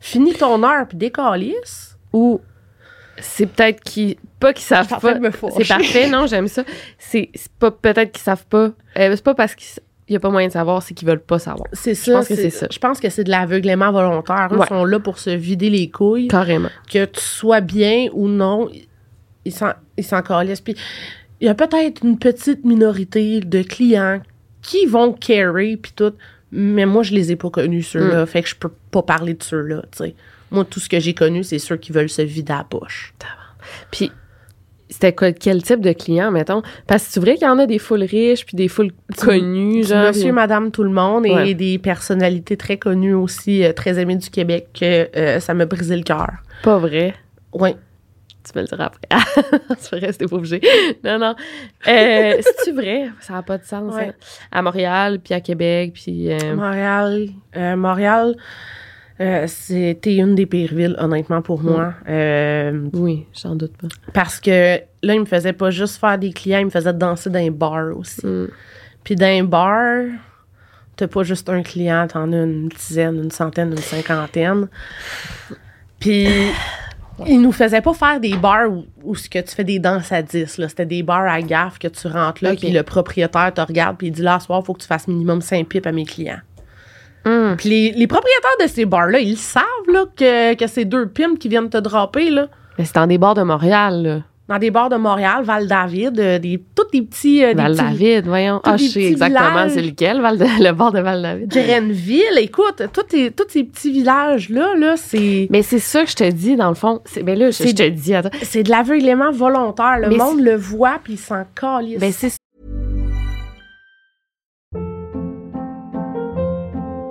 Finis ton heure, puis décalisse. Ou c'est peut-être qu'ils. Pas qu'ils savent Je pas. C'est parfait, non, j'aime ça. C'est pas peut-être qu'ils savent pas. Euh, c'est pas parce qu'il y a pas moyen de savoir, c'est qu'ils veulent pas savoir. C'est ça. pense que c'est ça. Je pense que c'est de l'aveuglement volontaire. Ouais. sont là pour se vider les couilles. Carrément. que tu sois bien ou non, ils s'en, ils s'en. Puis il y a peut-être une petite minorité de clients qui vont carry puis tout, Mais moi, je les ai pas connus, Mm. ceux-là. Fait que je peux pas parler de ceux-là, tu sais. Moi, tout ce que j'ai connu, c'est ceux qui veulent se vider la poche. Puis, c'était quel type de client, mettons? Parce que c'est vrai qu'il y en a des foules riches, puis des foules connues, Du genre. Monsieur, puis- madame, tout le monde et Ouais. des personnalités très connues aussi, euh, très aimées du Québec, que euh, ça m'a brisé le cœur. Pas vrai? Oui. Tu peux le dire après. c'est vrai, c'était pas obligé. Non, non. Euh, C'est-tu vrai? Ça n'a pas de sens. Ouais. hein? À Montréal, puis à Québec, puis... euh, Montréal, Montréal, euh, c'était une des pires villes, honnêtement, pour Mm. moi. Euh, Oui, j'en doute pas. parce que là, il me faisait pas juste faire des clients, il me faisait danser dans un bar aussi. Mm. Puis dans un bar, t'as pas juste un client, t'en as une dizaine, une centaine, une cinquantaine. Puis il nous faisait pas faire des bars où, où ce que tu fais des danses à 10. là. C'était des bars à gaffe que tu rentres là, puis le propriétaire te regarde, puis il dit là, ce soir, faut que tu fasses minimum 5 pipes à mes clients. Mm. Puis les, les propriétaires de ces bars-là, ils savent là, que, que c'est deux pimps qui viennent te dropper là, Mais c'est dans des bars de Montréal, là. dans des bars de Montréal, Val-David, euh, des, tous des petits... euh, des petits- Val-David, voyons. Ah, je sais exactement c'est lequel, Val le bar de Val-David. Grenville, écoute, tous ces, tous ces petits villages-là, là, c'est... Mais c'est ça que je te dis, dans le fond. C'est- là, je, te dis. C'est de l'aveuglement volontaire. Le Mais monde le voit, puis il s'en calisse. Ben c'est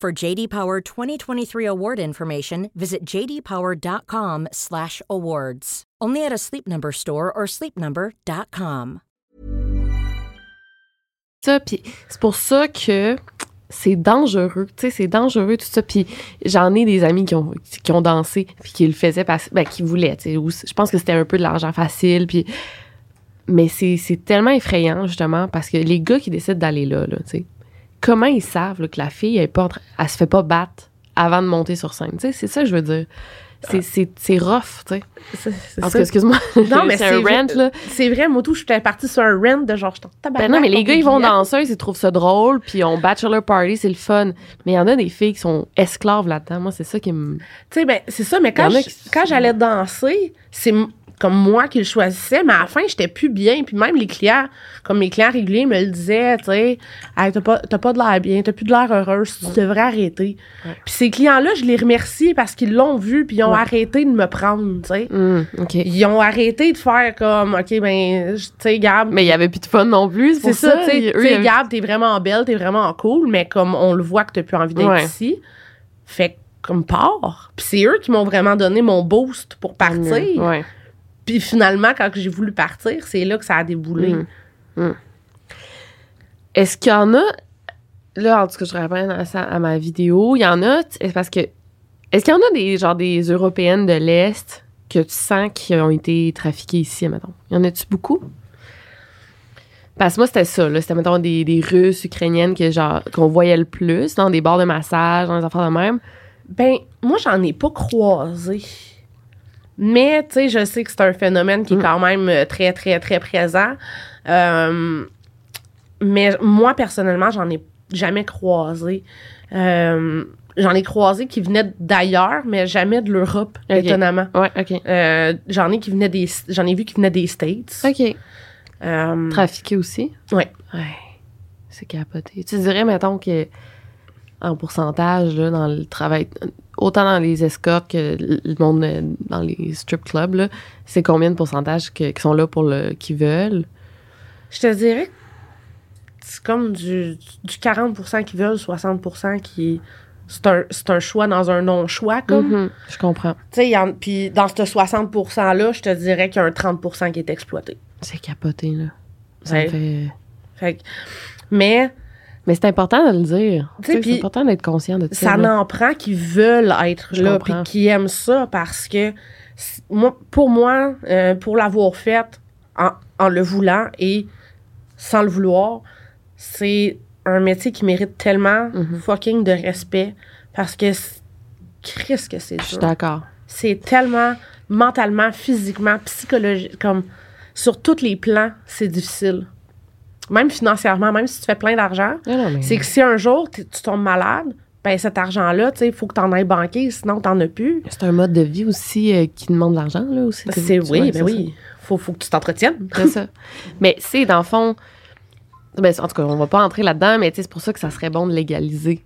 For JD Power 2023 award information, visit jdpower.com/awards. Only at a Sleep Number store or sleepnumber.com. ça. Puis c'est pour ça que c'est dangereux. Tu sais, c'est dangereux tout ça. Puis j'en ai des amis qui ont, dansé puis qui le faisaient parce ben, qui voulaient. Tu sais, je pense que c'était un peu de l'argent facile. Puis mais c'est c'est tellement effrayant justement parce que les gars qui décident d'aller là, là, tu sais, comment ils savent là, que la fille elle, pas elle se fait pas battre avant de monter sur scène. Tu sais, c'est ça que je veux dire. C'est c'est c'est rough, tu sais. Excuse-moi. Non, mais c'est un rant là. C'est vrai, moi, tout, j'étais partie sur un rent de genre, je t'en Ben non, mais les gars, ils vont danseuses, ils trouvent ça drôle, puis on bachelor party, c'est le fun. Mais il y en a des filles qui sont esclaves là-dedans. Moi, c'est ça qui me. Tu sais, ben, c'est ça, mais quand je- qui- quand j'allais danser, c'est comme moi qui le choisissais, mais à la fin, j'étais plus bien. Puis même les clients, comme mes clients réguliers me le disaient, tu sais, Hey, t'as pas, t'as pas de l'air bien, t'as plus de l'air heureuse, tu devrais arrêter. Puis ces clients-là, je les remercie parce qu'ils l'ont vu, puis ils ont Ouais. arrêté de me prendre, tu sais. OK. Ils ont arrêté de faire comme, OK, ben, tu sais, Gab, Mais il y avait plus de fun non plus. c'est ça, tu sais, Gab, t'es vraiment belle, t'es vraiment cool, mais comme on le voit que t'as plus envie d'être Ouais. ici, fait comme part. Puis c'est eux qui m'ont vraiment donné mon boost pour partir. Ouais. Puis finalement, quand j'ai voulu partir, c'est là que ça a déboulé. Mm. Est-ce qu'il y en a. Là, en tout cas, je ramène à, ça, à ma vidéo. Il y en a. t- Parce que. Est-ce qu'il y en a des, genre, des Européennes de l'Est que tu sens qui ont été trafiquées ici, mettons? Y en a-tu beaucoup? Parce que moi, c'était ça, là. C'était, mettons, des, des Russes, Ukrainiennes que, genre, qu'on voyait le plus dans des bars de massage, dans des affaires de même. Ben, moi, j'en ai pas croisé. Mais, tu sais, je sais que c'est un phénomène qui est quand même euh, très, très, très présent. Euh, mais moi, personnellement, j'en ai jamais croisé. Euh, j'en ai croisé qui venaient d'ailleurs, mais jamais de l'Europe, étonnamment. Ouais, OK. Euh, j'en ai qui venaient des j'en ai vu qui venaient des States. OK. Euh, Trafiqué aussi? ouais. Ouais. C'est capoté. Tu dirais, mettons, que en pourcentage, là, dans le travail, autant dans les escortes que le monde euh, dans les strip clubs, c'est combien de pourcentage que- qui sont là pour le qui veulent? Je te dirais que c'est comme du, du 40% qui veulent, 60% qui c'est un, c'est un choix dans un non-choix, comme. Mhm, Je comprends. Tu sais, puis dans ce 60 %-là, je te dirais qu'il y a un 30% qui est exploité. C'est capoté, là. Ça Ouais. me fait... Fait que- mais Mais c'est important de le dire. C'est important d'être conscient de ça. ça n'en prend qui veulent être Je là, puis qui aiment ça parce que moi, pour moi, euh, pour l'avoir fait en, en le voulant et sans le vouloir, c'est un métier qui mérite tellement Mhm. fucking de respect parce que Christ que c'est Je suis d'accord. C'est tellement mentalement, physiquement, psychologiquement, comme sur tous les plans, c'est difficile. Même financièrement, même si tu fais plein d'argent, mais- c'est que si un jour tu tombes malade, ben cet argent-là, tu sais, il faut que t'en ailles banquer, sinon t'en as plus. C'est un mode de vie aussi euh, qui demande de l'argent, là, aussi. C'est Tu vois, oui, c'est ben oui. Faut, faut que tu t'entretiennes. C'est ça. Mais c'est, dans le fond... Ben, en tout cas, on va pas entrer là-dedans, mais tu c'est pour ça que ça serait bon de légaliser.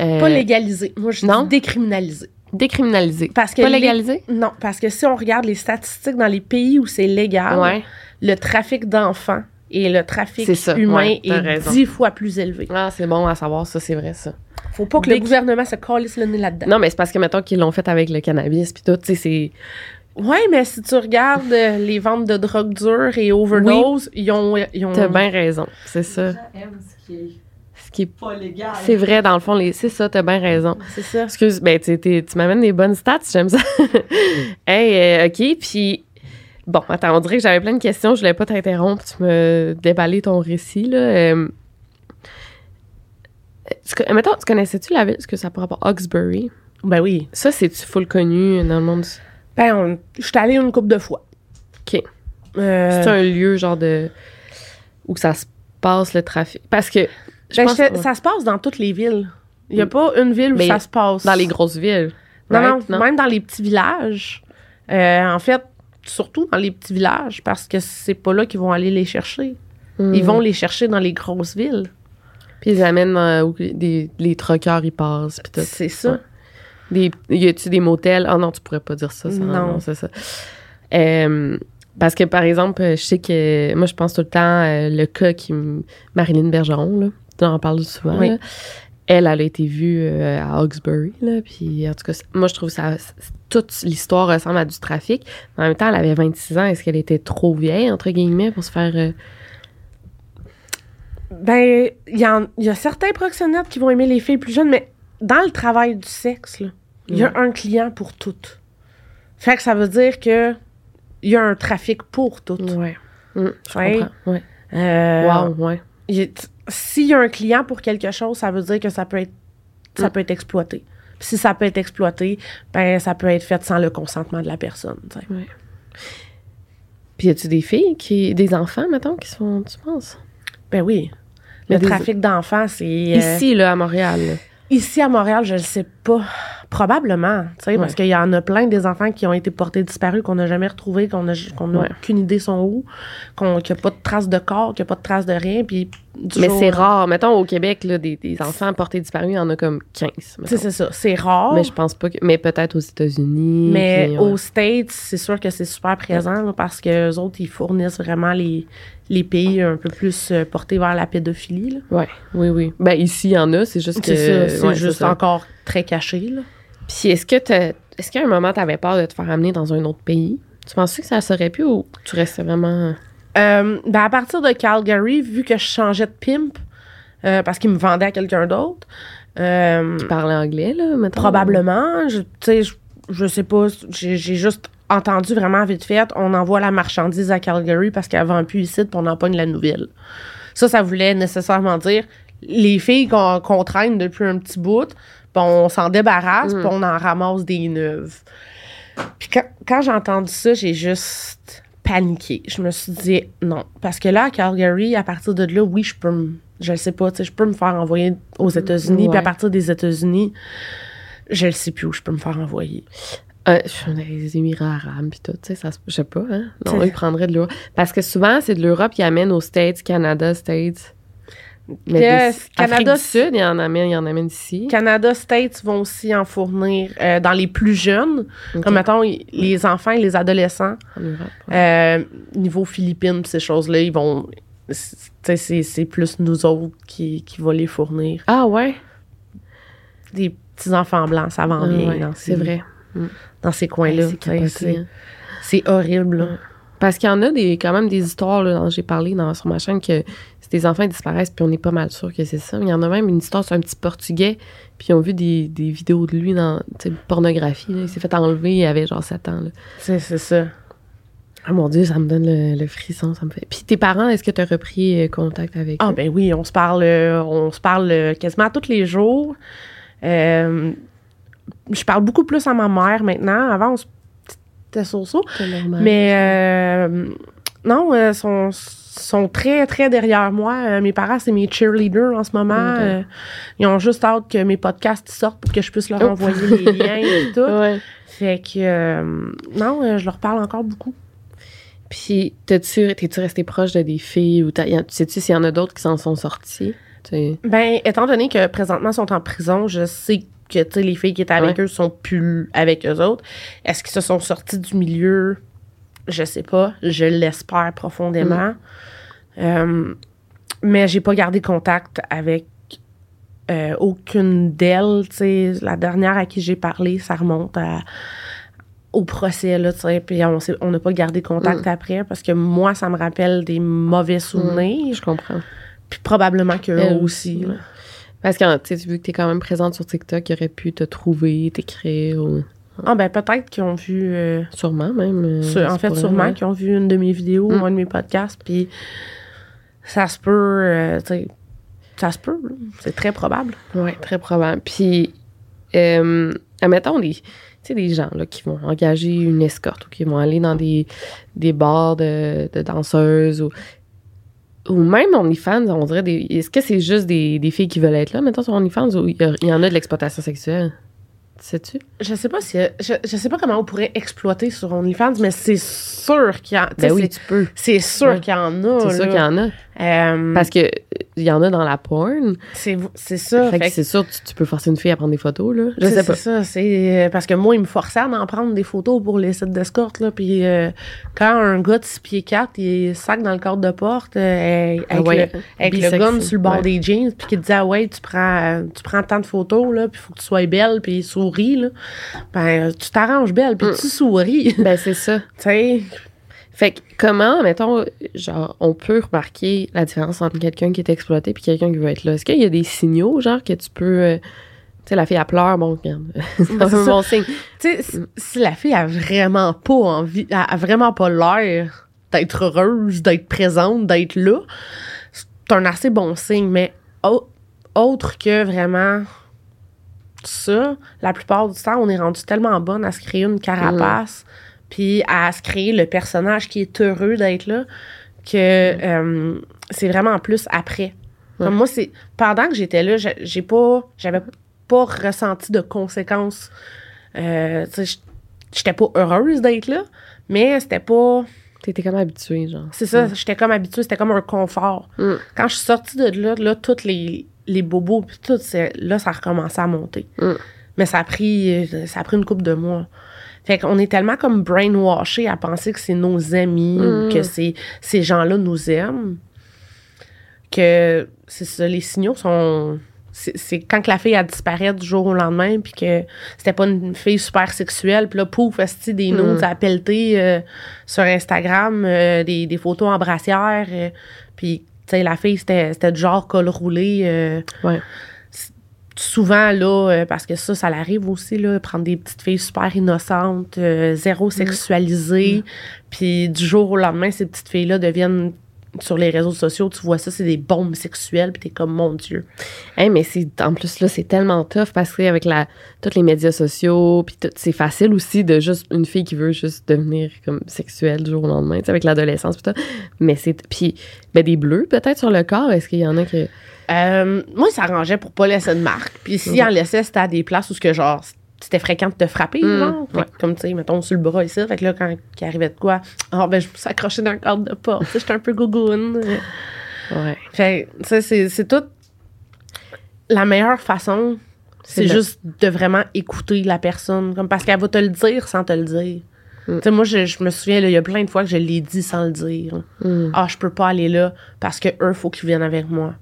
Euh, Pas légaliser. Moi, je non? dis décriminaliser. Décriminaliser. Parce que Pas les- légaliser? Non, parce que si on regarde les statistiques dans les pays où c'est légal, Ouais. le trafic d'enfants et le trafic ça, humain ouais, est raison. dix fois plus élevé. Ah, c'est bon à savoir, ça, c'est vrai, ça. Faut pas que Dès le gouvernement se calisse le nez là-dedans. Non, mais c'est parce que, mettons, qu'ils l'ont fait avec le cannabis, puis tout, tu sais, c'est... Ouais, mais si tu regardes euh, les ventes de drogue dure et overdose, ils ont, ils ont T'as bien raison, c'est ça. ce qui est Ce qui est... pas légal. C'est vrai, dans le fond, les... c'est ça, t'as bien raison. c'est ça. Excuse, ben, tu m'amènes des bonnes stats, j'aime ça. hey, euh, OK, puis... Bon, attends, on dirait que j'avais plein de questions, je voulais pas t'interrompre, tu me déballer ton récit, là. Euh, tu mettons, tu connaissais-tu la ville, ce que ça pourrait rapport Hawkesbury? Ben oui. Ça, c'est-tu full connu dans le monde? du- Ben, je suis allée une couple de fois. OK. Euh, C'est un lieu, genre, de... où ça se passe, le trafic? Parce que, je ben, pense... je ça se passe dans toutes les villes. Il n'y a pas une ville où Mais ça se passe. Dans les grosses villes. Non, non, même dans les petits villages. Euh, en fait, surtout dans les petits villages, parce que c'est pas là qu'ils vont aller les chercher. Hmm. Ils vont les chercher dans les grosses villes. Puis ils amènent euh, où des, les truckers, ils passent. Puis. C'est ça. Ouais. Des, y a-tu des motels? Ah non, tu pourrais pas dire ça. ça Non. c'est ça. Euh, parce que, par exemple, je sais que moi, je pense tout le temps euh, le cas qui. Marilyn Bergeron, là. Tu en parles souvent. Oui. Elle, elle a été vue euh, à Hawkesbury, là. Puis, en tout cas, moi, je trouve ça. Toute l'histoire ressemble à du trafic. En même temps, elle avait 26 ans. Est-ce qu'elle était trop vieille, entre guillemets, pour se faire. euh, Ben, il y, a certains proxénètes qui vont aimer les filles plus jeunes, mais dans le travail du sexe, il y a un client pour toutes. Fait que ça veut dire que il y a un trafic pour toutes. Ouais. Hum, je Ouais. comprends. Ouais. Euh, Wow, ouais. y a- S'il y a un client pour quelque chose, ça veut dire que ça peut être, ça Mm. peut être exploité. Puis si ça peut être exploité, ben ça peut être fait sans le consentement de la personne. sais. Puis, y a-tu des filles, qui, des enfants, mettons, qui se font, tu penses? Ben oui. Le trafic d'enfants, c'est. euh, Ici, là, à Montréal. Ici à Montréal, je ne sais pas. Probablement, tu sais, parce qu'il y en a plein des enfants qui ont été portés disparus, qu'on n'a jamais retrouvés, qu'on n'a Ouais. aucune idée sont où, qu'on- qu'il n'y a pas de traces de corps, qu'il n'y a pas de traces de rien, puis Mais c'est rare. Mettons, au Québec, là, des, des enfants portés disparus, il y en a comme 15. mettons. C'est c'est ça, c'est rare. Mais je pense pas que. Mais peut-être aux États-Unis. Mais puis, aux. States, c'est sûr que c'est super présent là, parce que eux autres, ils fournissent vraiment les, les pays un peu plus euh, portés vers la pédophilie. là. Ouais, oui, oui. Ben, ici, il y en a, c'est juste que. C'est ouais, juste encore très caché. Là. Puis est-ce que t'as- est-ce qu'à un moment, tu avais peur de te faire amener dans un autre pays? Tu penses que ça serait pu ou tu restais vraiment. Euh, ben à partir de Calgary, vu que je changeais de pimp, euh, parce qu'il me vendait à quelqu'un d'autre, euh, parler anglais, là, mettons? probablement, je, tu sais, je, je sais pas, j'ai j'ai juste entendu vraiment vite fait, on envoie la marchandise à Calgary parce qu'elle vend plus ici, puis on empoigne la nouvelle. Ça, ça voulait nécessairement dire les filles qu'on traîne depuis un petit bout, puis on s'en débarrasse, Mm. puis on en ramasse des neuves. Puis quand, quand j'ai entendu ça, j'ai juste paniqué. Je me suis dit non. Parce que là, à Calgary, à partir de là, oui, je peux me. Je sais pas, tu sais, je peux me faire envoyer aux États-Unis, puis à partir des États-Unis, je ne sais plus où je peux me faire envoyer. Euh, je suis dans les Émirats arabes puis tout, tu sais, ça je sais pas, hein. Non, ils prendraient de l'Europe. Parce que souvent, c'est de l'Europe qui amène aux States, Canada, States. Mais Yes, des- Canada, du Sud, il y en amène, il y en amène ici. Canada, States vont aussi en fournir euh, dans les plus jeunes, comme mettons les enfants et les adolescents. En Europe. ouais. Euh, niveau Philippines, ces choses-là, ils vont. c'est- plus nous autres qui, qui va les fournir. Ah ouais? des petits enfants blancs, ça vend Ah bien ouais, dans c'est ces, vrai. Dans ces coins-là. c'est hein. c'est horrible. là. Parce qu'il y en a des, quand même des histoires, là, dont j'ai parlé dans, sur ma chaîne, que c'est des enfants disparaissent, puis on n'est pas mal sûr que c'est ça. Il y en a même une histoire sur un petit Portugais, puis ils ont vu des, des vidéos de lui dans pornographie. là. Il s'est fait enlever, il avait genre 7 ans. C'est ça. Ah mon Dieu, ça me donne le, le frisson, ça me fait. Puis tes parents, est-ce que tu as repris euh, contact avec Ah eux? ben oui, on se parle, euh, on se parle euh, quasiment tous les jours. Euh, je parle beaucoup plus à ma mère maintenant. Avant, on se c'était so-so. C'est normal. Mais euh, non, euh, sont, sont très, très derrière moi. Euh, mes parents, c'est mes cheerleaders en ce moment. Ils ont juste hâte que mes podcasts sortent pour que je puisse leur Oh. envoyer les liens et tout. Ouais. Fait que euh, non, je leur parle encore beaucoup. Puis, t'es-tu resté proche de des filles ou sais-tu s'il y en a d'autres qui s'en sont sorties? Ben, étant donné que présentement ils sont en prison, je sais que tu sais, les filles qui étaient avec Ouais. eux sont plus avec eux autres. Est-ce qu'ils se sont sortis du milieu? Je sais pas. Je l'espère profondément. Euh, mais j'ai pas gardé contact avec euh, aucune d'elles. La dernière à qui j'ai parlé, ça remonte à- au procès, là, puis on n'a pas gardé contact après parce que moi, ça me rappelle des mauvais souvenirs, Je comprends. puis probablement qu'eux aussi. là. Parce que, tu sais, vu que t'es quand même présente sur TikTok, ils auraient pu te trouver, t'écrire, ou Ah ben peut-être qu'ils ont vu, euh, sûrement même. euh, sur- en fait sûrement qu'ils ont vu une de mes vidéos Mm. ou un de mes podcasts, puis ça se peut, euh, tu sais, ça se peut, c'est très probable. Oui, très probable. Puis, admettons, des, tu sais, des gens là, qui vont engager une escorte ou qui vont aller dans des, des bars de, de danseuses ou, ou même OnlyFans, on dirait, des, est-ce que c'est juste des, des filles qui veulent être là, mettons, sur OnlyFans, ou il y, il y en a de l'exploitation sexuelle? Sais-tu? Je sais pas si, je, je sais pas comment on pourrait exploiter sur OnlyFans, mais c'est sûr qu'il y en, tu sais, Ben oui, tu peux. c'est sûr Ouais. qu'il y en a. C'est sûr qu'il y en a. Euh, Parce que euh, il y en a dans la porn. c'est ça. Fait fait c'est sûr, tu, tu peux forcer une fille à prendre des photos, là. Je sais pas. C'est ça, c'est euh, parce que moi, il me forçait à en prendre des photos pour les sites d'escorte, là. Puis euh, quand un gars de 6 pieds 4, il sac dans le cadre de porte euh, avec, Ah ouais, le, avec le gun sur le bord ouais. des jeans, puis qui te dit Ah ouais, tu prends, tu prends tant de photos, là, puis il faut que tu sois belle, puis souris, là. Ben, tu t'arranges belle, puis Mm. tu souris. tu Ben, c'est ça. Fait que comment, mettons, genre, on peut remarquer la différence entre quelqu'un qui est exploité et quelqu'un qui veut être là? Est-ce qu'il y a des signaux, genre, que tu peux. euh, tu sais, la fille, elle pleure, bon, regarde. c'est un bon signe. Tu sais, si- si la fille a vraiment pas envie, a, a vraiment pas l'air d'être heureuse, d'être présente, d'être là, c'est un assez bon signe. Mais au- autre que vraiment ça, la plupart du temps, on est rendu tellement bonne à se créer une carapace, puis à se créer le personnage qui est heureux d'être là, que euh, c'est vraiment plus après. Comme moi, c'est pendant que j'étais là, j'ai pas, j'avais pas ressenti de conséquences. Euh, j'étais pas heureuse d'être là, mais c'était pas. T'étais comme habituée, genre. C'est ça, j'étais comme habituée, c'était comme un confort. Mm. Quand je suis sortie de là, là, toutes les, les bobos, puis tout, là, ça a recommencé à monter. Mm. Mais ça a pris, ça a pris une couple de mois. Fait qu'on est tellement comme brainwashé à penser que c'est nos amis, Mm. ou que c'est, ces gens-là nous aiment, que c'est ça, les signaux sont. C'est, quand que la fille a disparu du jour au lendemain, puis que c'était pas une fille super sexuelle, puis là, pouf, esti, des Mm. notes à pelleter euh, sur Instagram, euh, des, des photos en brassière, euh, puis, sais, la fille, c'était, du genre col roulé. euh, Ouais. souvent là euh, parce que ça ça l'arrive aussi là prendre des petites filles super innocentes euh, zéro sexualisées puis du jour au lendemain ces petites filles là deviennent sur les réseaux sociaux tu vois ça c'est des bombes sexuelles puis t'es comme mon dieu. Hey, mais c'est en plus là, c'est tellement tough parce que avec la tous les médias sociaux, puis tout, c'est facile aussi de juste une fille qui veut juste devenir comme sexuelle du jour au lendemain, avec l'adolescence puis tout. Mais c'est puis ben des bleus peut-être sur le corps, est-ce qu'il y en a que Euh, moi ça arrangeait pour pas laisser de marque. Puis s'il en laissait c'était à des places où ce que genre c'était fréquent de te frapper, Mm, genre. Ouais. Comme, tu sais, mettons, sur le bras ici. Fait que là, quand il arrivait de quoi, ah, ben, je me suis accrochée dans le cadre de porte. J'étais un peu gougoune. ouais. Fait sais, c'est, tout. La meilleure façon, c'est, juste de vraiment écouter la personne. Comme parce qu'elle va te le dire sans te le dire. Mm. Tu sais, moi, je, je me souviens, il y a plein de fois que je l'ai dit sans le dire. Mm. Ah, je peux pas aller là parce que eux, faut qu'ils viennent avec moi.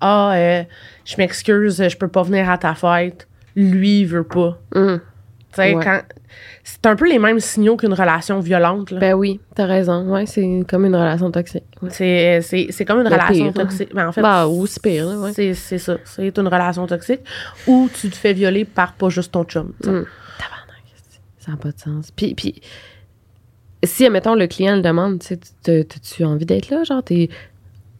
Ah, euh, je m'excuse, je peux pas venir à ta fête. Lui, veut pas. Ouais. quand. C'est un peu les mêmes signaux qu'une relation violente. là. Ben oui, t'as raison. Ouais, c'est comme une relation toxique. Ouais. C'est, c'est, c'est comme une Le relation pire, hein. toxique. Ben, en fait, Bah, ou c'est pire, là, ouais. c'est, c'est ça. C'est une relation toxique où tu te fais violer par pas juste ton chum. Hum. Esti. ça n'a pas de sens. Puis, puis si, admettons, le client le demande, tu sais, t'as-tu envie d'être là, genre, t'es...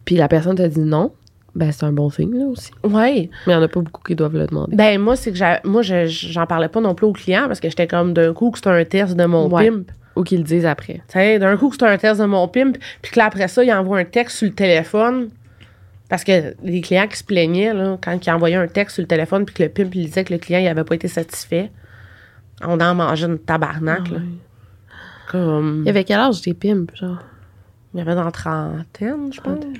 Puis la personne te dit non, ben c'est un bon signe, là, aussi. Ouais. Mais il n'y en a pas beaucoup qui doivent le demander. Ben, moi, c'est que moi, je- j'en parlais pas non plus au client parce que j'étais comme d'un coup que c'était un test de mon Ouais. pimp. Ou qu'ils le disent après. Tu sais, d'un coup que c'était un test de mon pimp, puis que là, après ça, il envoie un texte sur le téléphone. Parce que les clients qui se plaignaient, là, quand ils envoyaient un texte sur le téléphone, puis que le pimp il disait que le client il avait pas été satisfait, on en mangeait une tabarnak. là. Comme. Il y avait quel âge tes pimps, genre? Il y avait dans la trentaine, je pense. Trentaine.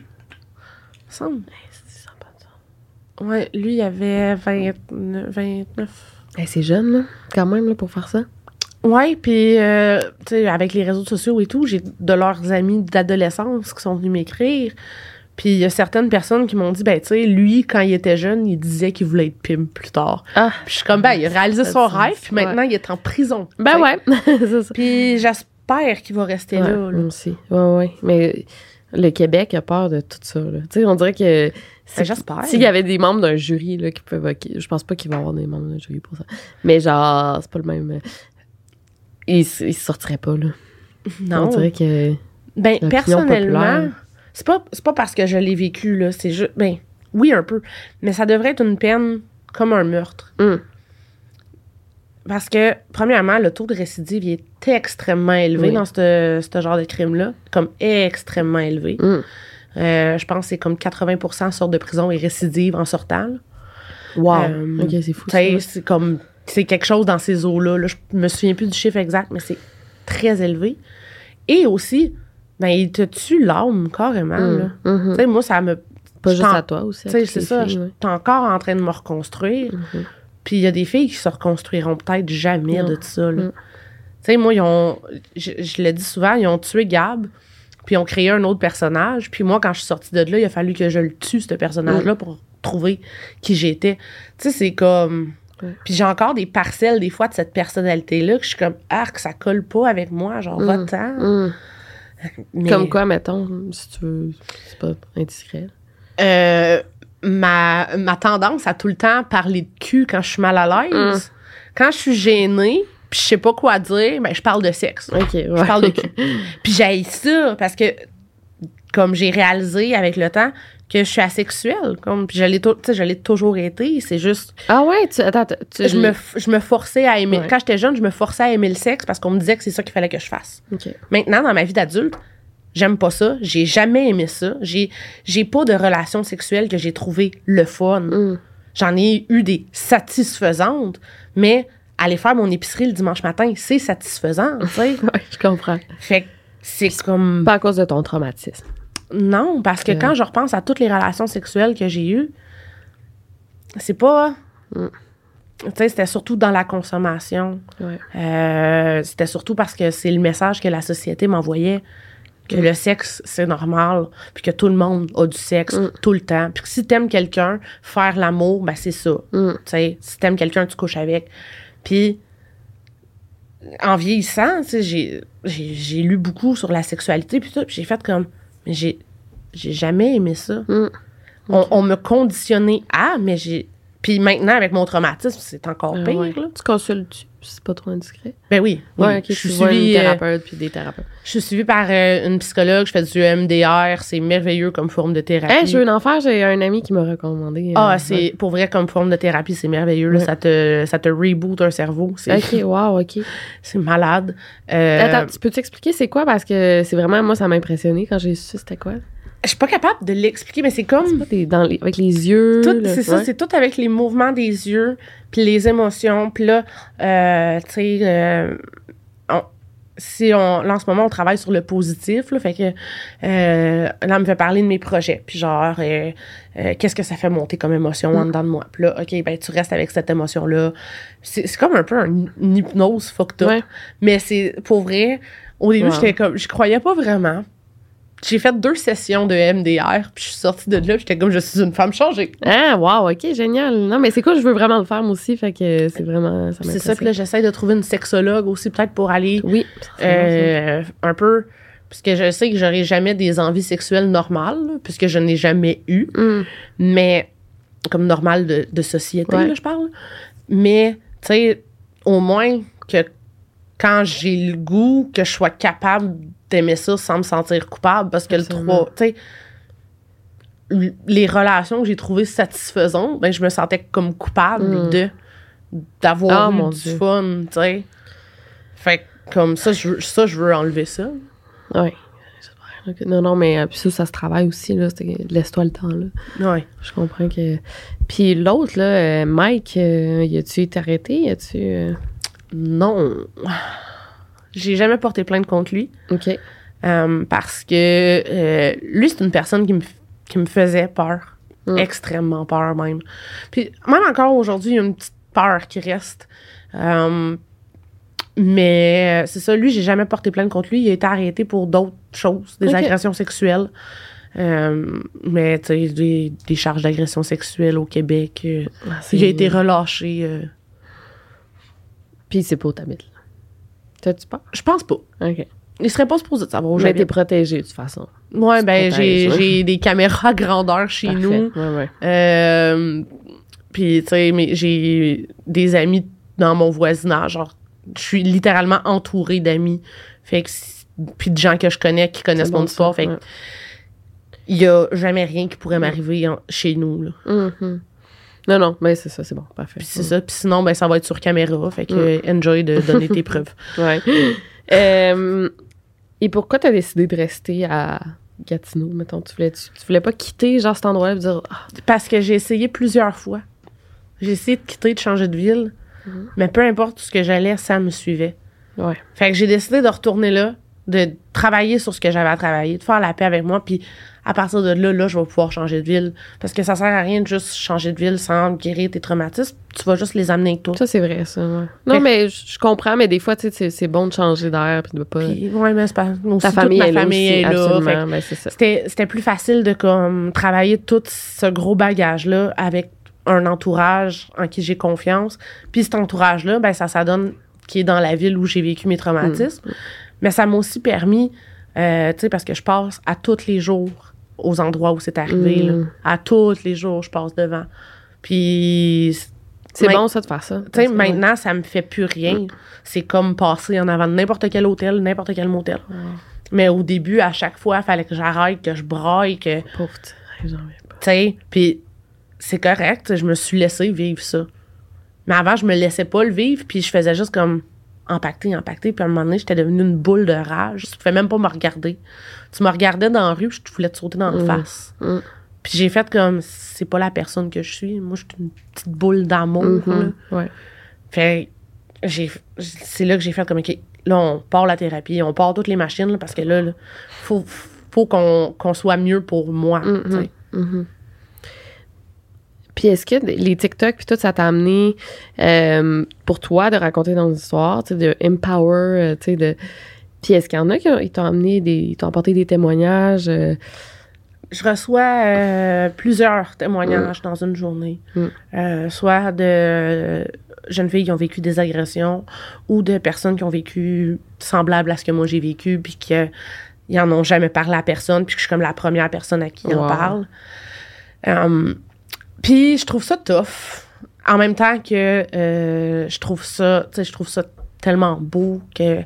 Semble. Sens. Ouais, lui, il avait 29. 29. Hey, c'est jeune, là, quand même, là, pour faire ça. Ouais, puis, euh, tu sais, avec les réseaux sociaux et tout, j'ai de leurs amis d'adolescence qui sont venus m'écrire. Puis, il y a certaines personnes qui m'ont dit, ben, tu sais, lui, quand il était jeune, il disait qu'il voulait être pimp plus tard. Ah, Puis, je suis comme, ben, il a réalisé son rêve, puis maintenant, ouais. il est en prison. ben ouais, c'est ça. Puis, j'espère qu'il va rester Ouais, là. là. aussi. Ouais, ouais. Mais le Québec a peur de tout ça, là. Tu sais, on dirait que... si- Ben, j'espère. S'il y avait des membres d'un jury, là, qui peuvent... Je pense pas qu'il va y avoir des membres d'un jury pour ça. Mais genre, c'est pas le même... euh, Ils, ils se sortiraient pas, là. Non. On dirait que... Ben, personnellement, c'est pas, c'est pas parce que je l'ai vécu, là. C'est juste. Ben, oui, un peu. Mais ça devrait être une peine comme un meurtre. Hum. Parce que, premièrement, le taux de récidive il est extrêmement élevé Oui. dans ce genre de crime-là. Comme extrêmement élevé. Hum. Euh, je pense que c'est comme 80% sortent de prison et récidivent en sortant. là. Wow. Euh, ok, c'est fou, c'est comme. C'est quelque chose dans ces eaux-là. là. Je me souviens plus du chiffre exact, mais c'est très élevé. Et aussi, ben, il te tue l'âme carrément. là. Tu sais, moi, ça me. Pas juste à toi aussi. C'est ça. Je suis encore en train de me reconstruire. Mhm. Puis il y a des filles qui se reconstruiront peut-être jamais Non. de ça. là. Mm. Tu sais, moi, ils ont. Je, je le dis souvent, ils ont tué Gab, puis ils ont créé un autre personnage. Puis moi, quand je suis sortie de là, il a fallu que je le tue, ce personnage-là, pour trouver qui j'étais. Tu sais, c'est comme. Ouais. Puis j'ai encore des parcelles, des fois, de cette personnalité-là, que je suis comme, ah, que ça colle pas avec moi, genre, Mm. va-t'en. Mais- Comme quoi, mettons, si tu veux... C'est pas indiscret. Euh, ma, ma tendance à tout le temps parler de cul quand je suis mal à l'aise. Quand je suis gênée, puis je sais pas quoi dire, ben je parle de sexe. OK, ouais. Je parle de cul. puis j'ai ça parce que comme j'ai réalisé avec le temps que je suis asexuelle, comme puis je l'ai je toujours été, c'est juste Ah ouais, tu... Attends, tu... je me je me forçais à aimer Ouais. quand j'étais jeune, je me forçais à aimer le sexe parce qu'on me disait que c'est ça qu'il fallait que je fasse. Maintenant, dans ma vie d'adulte, j'aime pas ça. J'ai jamais aimé ça. J'ai, j'ai pas de relation sexuelle que j'ai trouvé le fun. Hum. J'en ai eu des satisfaisantes, mais aller faire mon épicerie le dimanche matin, c'est satisfaisant, tu sais. Ouais, je comprends. fait que c'est comme... Pas à cause de ton traumatisme. Non, parce que Euh. quand je repense à toutes les relations sexuelles que j'ai eues, c'est pas... Mm. Tu sais, c'était surtout dans la consommation. Ouais. Euh, c'était surtout parce que c'est le message que la société m'envoyait que le sexe c'est normal puis que tout le monde a du sexe Mm. tout le temps puis que si t'aimes quelqu'un faire l'amour ben c'est ça Hum. tu sais si t'aimes quelqu'un tu couches avec puis en vieillissant tu sais j'ai j'ai j'ai lu beaucoup sur la sexualité puis tout j'ai fait comme mais j'ai j'ai jamais aimé ça Mm. on, on me conditionnait à mais j'ai puis maintenant avec mon traumatisme c'est encore Ah pire ouais. là. Tu consultes, c'est pas trop indiscret? ben oui, oui. Ouais, ok, je suis vois une suivie, euh, thérapeute puis des thérapeutes. je suis suivie par euh, une psychologue, je fais du MDR, c'est merveilleux comme forme de thérapie. Hey, je veux en faire, j'ai un ami qui m'a recommandé. euh, ah, c'est pour vrai comme forme de thérapie, c'est merveilleux. là, Ouais. ça te ça te reboot un cerveau, c'est Ok, wow, ok. c'est malade. Attends, tu peux t'expliquer c'est quoi? Parce que c'est vraiment, moi, ça m'a impressionné quand j'ai su c'était quoi. Je suis pas capable de l'expliquer, mais c'est comme pas des- dans les- avec les yeux. c'est ça, c'est tout avec les mouvements des yeux, puis les émotions, puis là, euh, tu sais, euh, si on, là, en ce moment, on travaille sur le positif, là, fait que, euh, là, on me fait parler de mes projets, puis genre, euh, euh, qu'est-ce que ça fait monter comme émotion Mm. en dedans de moi, puis là, ok, ben, tu restes avec cette émotion-là. C'est c'est comme un peu un- une hypnose fucked up, Ouais. mais c'est, pour vrai, au début, Wow. j'étais comme, je croyais pas vraiment. J'ai fait deux sessions de MDR, puis je suis sortie de là, puis j'étais comme, je suis une femme changée. Ah, wow, ok, génial. Non, mais c'est quoi, je veux vraiment le faire, moi aussi, fait que c'est vraiment. C'est ça, puis là, j'essaie de trouver une sexologue aussi, peut-être pour aller Oui. euh, un peu. Puisque je sais que j'aurai jamais des envies sexuelles normales, là, puisque je n'ai jamais eu. Mm. Mais, comme normal de, de société, Ouais. là, je parle. Mais, tu sais, au moins que quand j'ai le goût, que je sois capable d'aimer ça sans me sentir coupable, parce que Absolument. le 3, tu sais, l- les relations que j'ai trouvées satisfaisantes, ben, je me sentais comme coupable Mm. de d'avoir Ah, eu mon du Dieu. fun, tu sais. Fait comme ça, je veux, ça, je veux enlever ça. Oui. Non, non, mais euh, puis ça, ça se travaille aussi, là. Laisse-toi le temps, là. Ouais. Je comprends que. Puis l'autre, là, euh, Mike, euh, y a-tu été arrêté? Y a-tu. Non. J'ai jamais porté plainte contre lui. OK. euh, parce que euh, lui, c'est une personne qui me, qui me faisait peur. Mm. Extrêmement peur, même. Puis, même encore aujourd'hui, il y a une petite peur qui reste. Euh, mais euh, c'est ça, lui, j'ai jamais porté plainte contre lui. Il a été arrêté pour d'autres choses, des agressions sexuelles. Euh, mais, tu sais, des, des charges d'agression sexuelle au Québec. euh, Ah, il a été relâché. euh, Puis c'est pas où t'habites. T'as-tu peur? je pense pas. OK. Il serait pas supposé de savoir où Mais t'es protégé, de toute façon. Ouais, tu ben, j'ai, des caméras grandeur chez Parfait. nous. Ouais, ouais. Euh, puis, tu sais, j'ai des amis dans mon voisinage. Genre, je suis littéralement entourée d'amis. Fait que, puis de gens que je connais qui connaissent mon bon, histoire. ça, Fait que, il y a jamais rien qui pourrait m'arriver chez nous, là. Mhm. Non, non, mais c'est ça, c'est bon, parfait. Puis c'est ça. Puis sinon, ben, ça va être sur caméra. Fait que, enjoy de donner tes preuves. Ouais. Euh, et pourquoi t'as décidé de rester à Gatineau, mettons? Tu voulais, tu, tu voulais pas quitter, genre, cet endroit-là, et dire, ah, Parce que j'ai essayé plusieurs fois. J'ai essayé de quitter, de changer de ville. Mais peu importe où ce que j'allais, ça me suivait. ouais. Fait que j'ai décidé de retourner là, de travailler sur ce que j'avais à travailler, de faire la paix avec moi, puis à partir de là, là, je vais pouvoir changer de ville. Parce que ça sert à rien de juste changer de ville sans guérir tes traumatismes. Tu vas juste les amener avec toi. Ça, c'est vrai, ça, ouais. Non, Fait- mais je comprends, mais des fois, tu sais, c'est- bon de changer d'air, puis de pas... Ouais, mais c'est pas. Aussi, Ta toute famille ma est là famille est ben. C'était, plus facile de comme travailler tout ce gros bagage-là avec un entourage en qui j'ai confiance. Puis cet entourage-là, ben, ça, ça donne qui est dans la ville où j'ai vécu mes traumatismes. Mais ça m'a aussi permis, euh, tu sais, parce que je passe à tous les jours aux endroits où c'est arrivé. Mm. là. À tous les jours, je passe devant. Puis, C'est bon, ça, de faire ça. tu sais, maintenant, ça me fait plus rien. C'est comme passer en avant de n'importe quel hôtel, n'importe quel motel. Mais au début, à chaque fois, il fallait que j'arrête, que je braille, que. Tu Pauvre pas. sais, puis c'est correct, je me suis laissé vivre ça. Mais avant, je me laissais pas le vivre, puis je faisais juste comme empaqueter, empaqueter, puis à un moment donné, j'étais devenue une boule de rage. Tu pouvais même pas me regarder. Tu me regardais dans la rue, puis je voulais te sauter dans la Mm. face. Mm. Puis j'ai fait comme, c'est pas la personne que je suis. Moi, je suis une petite boule d'amour. Mhm, Ouais. Fait c'est là que j'ai fait comme OK, là on part la thérapie, on part toutes les machines là, parce que là, là faut faut qu'on qu'on soit mieux pour moi, Mhm. tu sais. Mhm. Puis est-ce que les TikTok puis tout ça t'a amené euh, pour toi de raconter dans histoires, tu sais, de empower, euh, tu sais, de puis est-ce qu'il y en a qui t'ont amené des ils t'ont apporté des témoignages euh, Je reçois euh, plusieurs témoignages dans une journée, Mm. Soit de jeunes filles qui ont vécu des agressions ou de personnes qui ont vécu semblable à ce que moi j'ai vécu puis que ils en ont jamais parlé à personne puis que je suis comme la première personne à qui ils en Wow. parlent. Puis je trouve ça tough. En même temps que euh, je trouve ça, tu sais, je trouve ça tellement beau que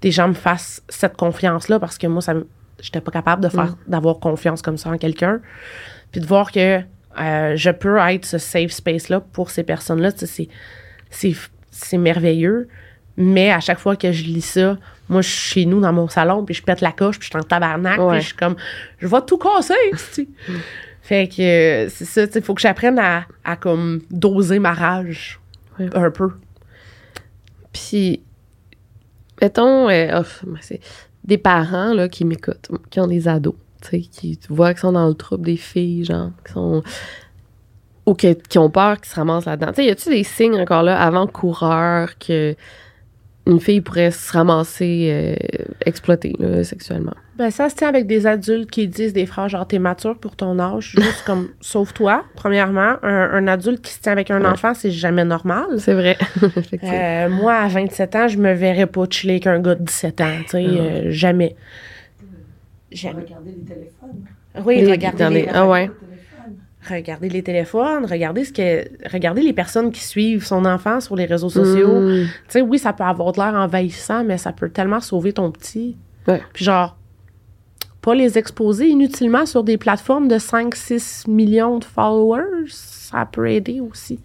des gens me fassent cette confiance-là parce que moi, ça j'étais pas capable de faire, d'avoir confiance comme ça en quelqu'un. Puis de voir que euh, je peux être ce safe space-là pour ces personnes-là, c'est, c'est, c'est merveilleux. Mais à chaque fois que je lis ça, moi, je suis chez nous dans mon salon, puis je pète la coche, puis je suis en tabarnak, Ouais. puis je suis comme, je vais tout casser, sais. Fait que c'est ça, tu sais, faut que j'apprenne à, à comme doser ma rage Ouais. un peu. Puis, mettons, euh, des parents là, qui m'écoutent, qui ont des ados, tu sais, qui tu vois qui sont dans le trouble des filles, genre, qui sont. ou qui, qui ont peur, qui se ramassent là-dedans. Tu sais, y a-tu des signes encore là, avant-coureurs, que une fille pourrait se ramasser euh, exploitée là, sexuellement. Ben, ça se tient avec des adultes qui disent des phrases genre t'es mature pour ton âge, juste comme sauve-toi. Premièrement, un, un adulte qui se tient avec un Ouais. enfant, c'est jamais normal. C'est vrai. Euh, moi, à 27 ans, je me verrais pas chiller avec un gars de 17 ans, tu sais, euh, jamais. Jamais. Regarder les téléphones. Oui, Les- dans les, les- Ah ouais. Regardez les téléphones, regardez ce que, regardez les personnes qui suivent son enfant sur les réseaux sociaux. Mm. Tu sais, oui, ça peut avoir de l'air envahissant, mais ça peut tellement sauver ton petit. Ouais. Puis genre, pas les exposer inutilement sur des plateformes de 5-6 millions de followers, ça peut aider aussi.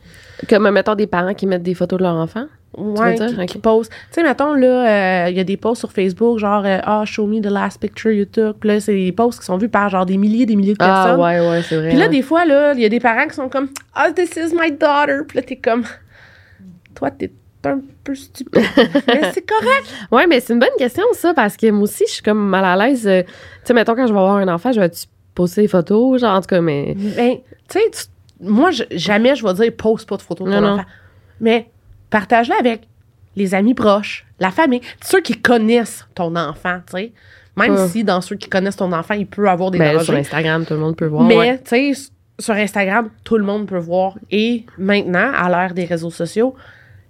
Comme, mettons, des parents qui mettent des photos de leur enfant. Ouais, dire? qui, Ok. qui postent. Tu sais, mettons, là, euh, il y a des posts sur Facebook, genre, euh, ah, show me the last picture you took. Puis là, c'est des posts qui sont vus par, genre, des milliers des milliers de Ah, personnes. ouais, ouais, c'est vrai. Puis là, des fois, là, il y a des parents qui sont comme, ah, this is my daughter. Puis là, t'es comme, toi, t'es un peu stupide. Mais c'est correct. Ouais, mais c'est une bonne question, ça, parce que moi aussi, je suis comme mal à l'aise. euh, tu sais, mettons, quand je vais avoir un enfant, je vais-tu poster des photos, genre, en tout cas, mais. Ben, tu sais, tu- moi, je- jamais je vais dire, poste pas de photos de ton Non, non. enfant. Mais partage-la avec les amis proches, la famille, ceux qui connaissent ton enfant, tu sais. Même si dans ceux qui connaissent ton enfant, il peut avoir des Ben, dangers. sur Instagram, tout le monde peut voir. Mais, ouais. tu sais, sur Instagram, tout le monde peut voir. Et maintenant, à l'ère des réseaux sociaux,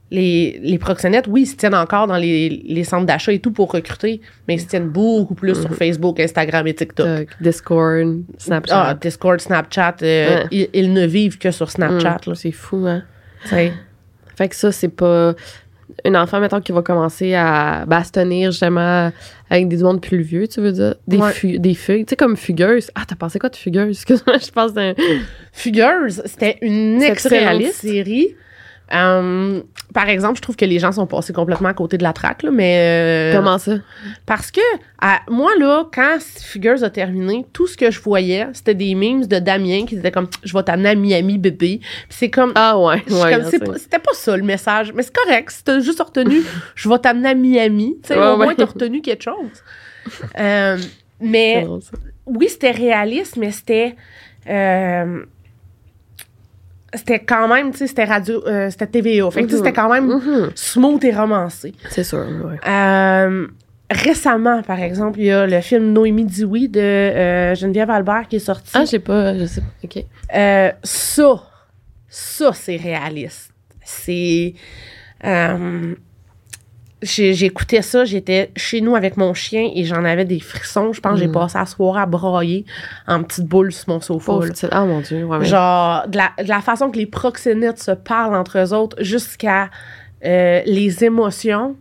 les, les proxénètes, oui, ils se tiennent encore dans les, les centres d'achat et tout pour recruter, mais ils se tiennent beaucoup plus Mm-hmm. sur Facebook, Instagram et TikTok. Euh, Discord, Snapchat. Ah, Discord, Snapchat, euh, Ouais. ils, ils ne vivent que sur Snapchat. Hum, là. c'est fou, hein. Fait que ça, c'est pas. Un enfant, mettons, qui va commencer à bastonner justement avec des mondes plus vieux, tu veux dire? Des, Ouais. fu- des feuilles. Tu sais, comme Fugueuse. Ah, t'as pensé quoi de Fugueuse? Excuse-moi, je pense d'un. Fugueuse, c'était une excellente série. Euh, par exemple, je trouve que les gens sont passés complètement à côté de la traque, là, mais... euh, Comment ça? Parce que, à- moi, là, quand Figures a terminé, tout ce que je voyais, c'était des memes de Damien qui disaient comme « Je vais t'amener à Miami, bébé. » Puis c'est comme... Ah, ouais. ouais pas- C'était pas ça le message, mais c'est correct. Si t'as juste retenu « Je vais t'amener à Miami », tu sais, Ouais, au moins ouais. t'as retenu quelque chose. Euh, mais drôle, oui, c'était réaliste, mais c'était. euh, c'était quand même, tu sais, c'était radio, euh, c'était TVA. Fait que, tu sais, c'était quand même Mhm. smooth et romancé. C'est sûr, ouais. Euh, récemment, par exemple, il y a le film Noémie Dioui de euh, Geneviève Albert qui est sorti. Ah, j'ai pas. Je sais pas. OK. Euh, ça, ça, c'est réaliste. C'est. J'écoutais ça, j'étais chez nous avec mon chien et j'en avais des frissons. Je pense que j'ai Mm. passé la soirée à broyer en petite boule sur mon sofa. Ah, mon Dieu. Ouais, mais- Genre, de la, de la façon que les proxénètes se parlent entre eux autres jusqu'à euh, les émotions.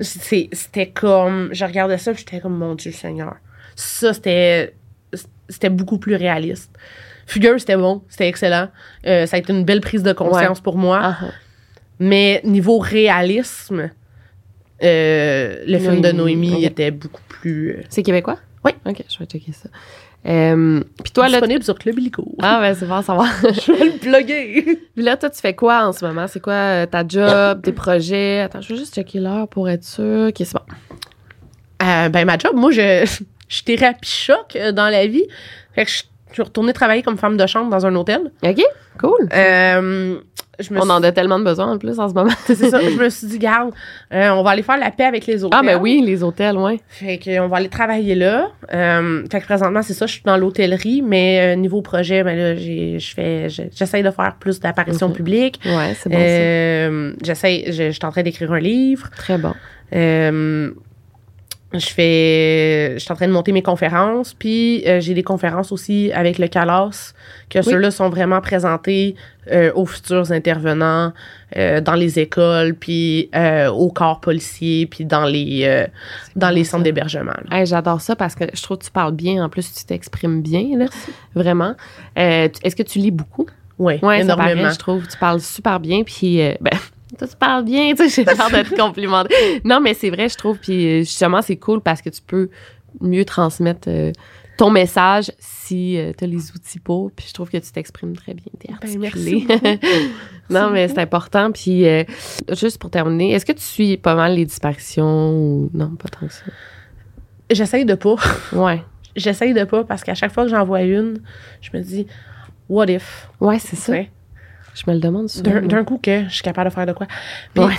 C'était comme. Je regardais ça et j'étais comme, mon Dieu Seigneur. Ça, c'était. C'était beaucoup plus réaliste. Fugueuse, c'était bon, c'était excellent. Euh, ça a été une belle prise de conscience pour moi. Ah, ah. Mais niveau réalisme, euh, le film de Noémie, était beaucoup plus euh, C'est québécois? Oui. OK, je vais checker ça. Euh, Puis toi, là. disponible sur Club Illico. Ah, ben, c'est bon à savoir. Je vais le plugger. Puis là, toi, tu fais quoi en ce moment? C'est quoi euh, ta job, tes projets? Attends, je vais juste checker l'heure pour être sûr. OK, c'est bon. Ben, ma job, moi, je, je suis thérapie choc dans la vie. Fait que je je suis retournée travailler comme femme de chambre dans un hôtel. OK, cool. Euh, je me On suis- en a tellement de besoin en plus en ce moment. c'est ça, je me suis dit, garde, euh, on va aller faire la paix avec les hôtels. Ah, ben oui, les hôtels, ouais. Fait qu'on va aller travailler là. Euh, fait que présentement, c'est ça, je suis dans l'hôtellerie, mais euh, niveau projet, ben là, j'ai- je fais, je- j'essaye de faire plus d'apparitions publiques. Ouais, c'est bon j'essaye, je, je suis en train d'écrire un livre. Très bon. Je fais, je suis en train de monter mes conférences, puis euh, j'ai des conférences aussi avec le Calas, que ceux-là sont vraiment présentés euh, aux futurs intervenants euh, dans les écoles, puis euh, au corps policier, puis dans les euh, dans les centres d'hébergement. Hey, J'adore ça parce que je trouve que tu parles bien. En plus, tu t'exprimes bien, là. Vraiment. Euh, Est-ce que tu lis beaucoup? Oui, Ouais, ça énormément. paraît, je trouve. Tu parles super bien, puis euh, ben, tu parles bien, tu sais, j'ai peur de te complimenter. Non, mais c'est vrai, je trouve, puis euh, justement, c'est cool parce que tu peux mieux transmettre euh, ton message si tu as les outils pour, puis je trouve que tu t'exprimes très bien, t'es Ben, articulé. merci non, mais c'est important, puis euh, juste pour terminer, est-ce que tu suis pas mal les disparitions ou non, pas tant que ça? J'essaye de pas. Ouais. J'essaye de pas parce qu'à chaque fois que j'en vois une, je me dis, what if? Ouais, c'est ça. Je me le demande souvent. D'un coup que je suis capable de faire de quoi. Puis, Ouais.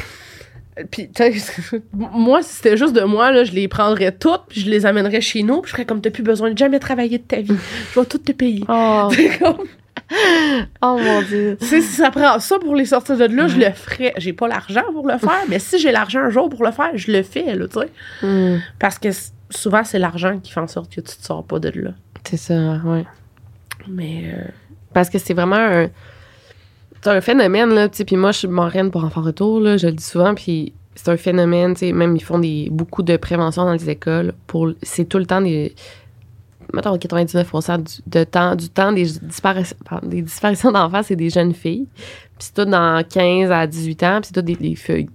Puis, tu sais, moi, si c'était juste de moi, là, je les prendrais toutes, puis je les amènerais chez nous, puis je ferais comme t'as plus besoin de jamais travailler de ta vie. Je vais tout te payer. Oh, comme- oh mon Dieu. Tu sais, si ça prend ça pour les sortir de là, je le ferais. J'ai pas l'argent pour le faire, mais si j'ai l'argent un jour pour le faire, je le fais, là, tu sais. Hmm, Parce que souvent, c'est l'argent qui fait en sorte que tu te sors pas de là. c'est ça, ouais. Mais, euh, Parce que c'est vraiment un, c'est un phénomène, là, tu sais, puis moi, je suis marraine pour Enfants Retour, là, je le dis souvent, puis c'est un phénomène, tu sais, même ils font des, beaucoup de prévention dans les écoles, pour, c'est tout le temps des, mettons, 99% du, de temps, du temps des, disparitions, pardon, des disparitions d'enfants, c'est des jeunes filles, puis c'est tout dans 15 à 18 ans, puis c'est tout des, des feuilles,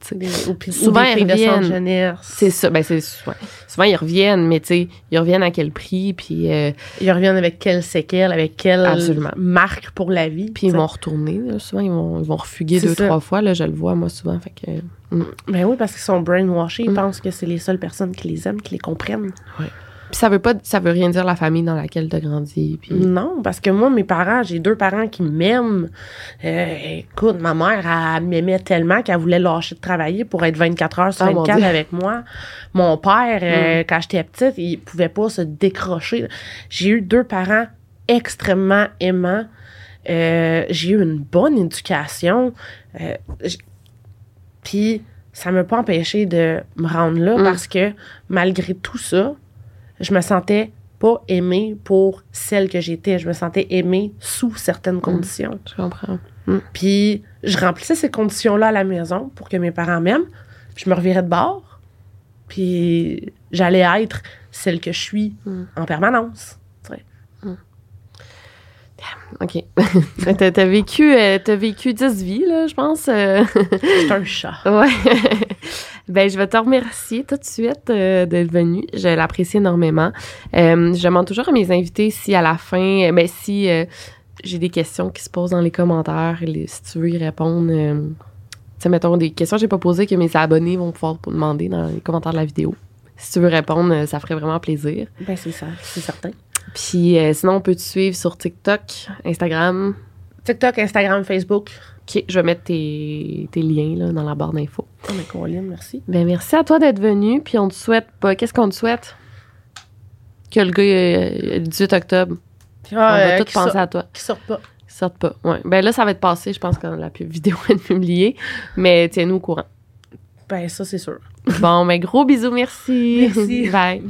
ou, puis- ou Souvent, des ils reviennent. C'est ça, ben c'est, ouais. souvent ils reviennent, mais tu sais, ils reviennent à quel prix, puis... euh, Ils reviennent avec quelle séquelle, avec quelle Absolument. marque pour la vie. Puis ils vont retourner. là. Souvent, ils vont, ils vont refuguer deux, ça. trois fois. Là, je le vois, moi, souvent. Fait que, mm. Ben oui, parce qu'ils sont brainwashés. Ils Mm. pensent que c'est les seules personnes qui les aiment, qui les comprennent. Puis ça veut pas, ça veut rien dire la famille dans laquelle tu as grandi. Puis Non, parce que moi, mes parents, j'ai deux parents qui m'aiment. Euh, écoute, ma mère, elle m'aimait tellement qu'elle voulait lâcher de travailler pour être 24 heures sur Ah, mon 24 Dieu. avec moi. Mon père, euh, quand j'étais petite, il pouvait pas se décrocher. J'ai eu deux parents extrêmement aimants. Euh, j'ai eu une bonne éducation. Puis, ça m'a pas empêché de me rendre là Mm. parce que malgré tout ça, je me sentais pas aimée pour celle que j'étais. Je me sentais aimée sous certaines conditions. je comprends. Puis je remplissais ces conditions-là à la maison pour que mes parents m'aiment. Je me revirais de bord. Puis j'allais être celle que je suis Mm. en permanence. OK. t'as, t'as vécu, euh, t'as vécu 10 vies, là, je pense. euh. J'étais un chat. ouais. ben, je vais te remercier tout de suite euh, d'être venu. Je l'apprécie énormément. Euh, je demande toujours à mes invités si à la fin, ben, si j'ai des questions qui se posent dans les commentaires, les- si tu veux y répondre. tu sais, mettons, des questions que j'ai pas posées que mes abonnés vont pouvoir demander dans les commentaires de la vidéo. Si tu veux répondre, ça ferait vraiment plaisir. Ben c'est ça, c'est certain. Puis euh, sinon, on peut te suivre sur TikTok, Instagram. TikTok, Instagram, Facebook. OK, je vais mettre tes, tes liens là, dans la barre d'infos. Oh, mais Colin, merci. Ben merci à toi d'être venu. Puis on te souhaite pas. Qu'est-ce qu'on te souhaite? Que le gars euh, le 18 octobre. Puis, on va ah, euh, tout qui penser sort- à toi. Qui sort pas. Qu'ils sortent pas. Ouais. Ben là, ça va être passé, je pense, quand la vidéo va être publiée. Mais tiens-nous au courant. Ben ça, c'est sûr. Bon, ben gros bisous, merci. Merci. Bye.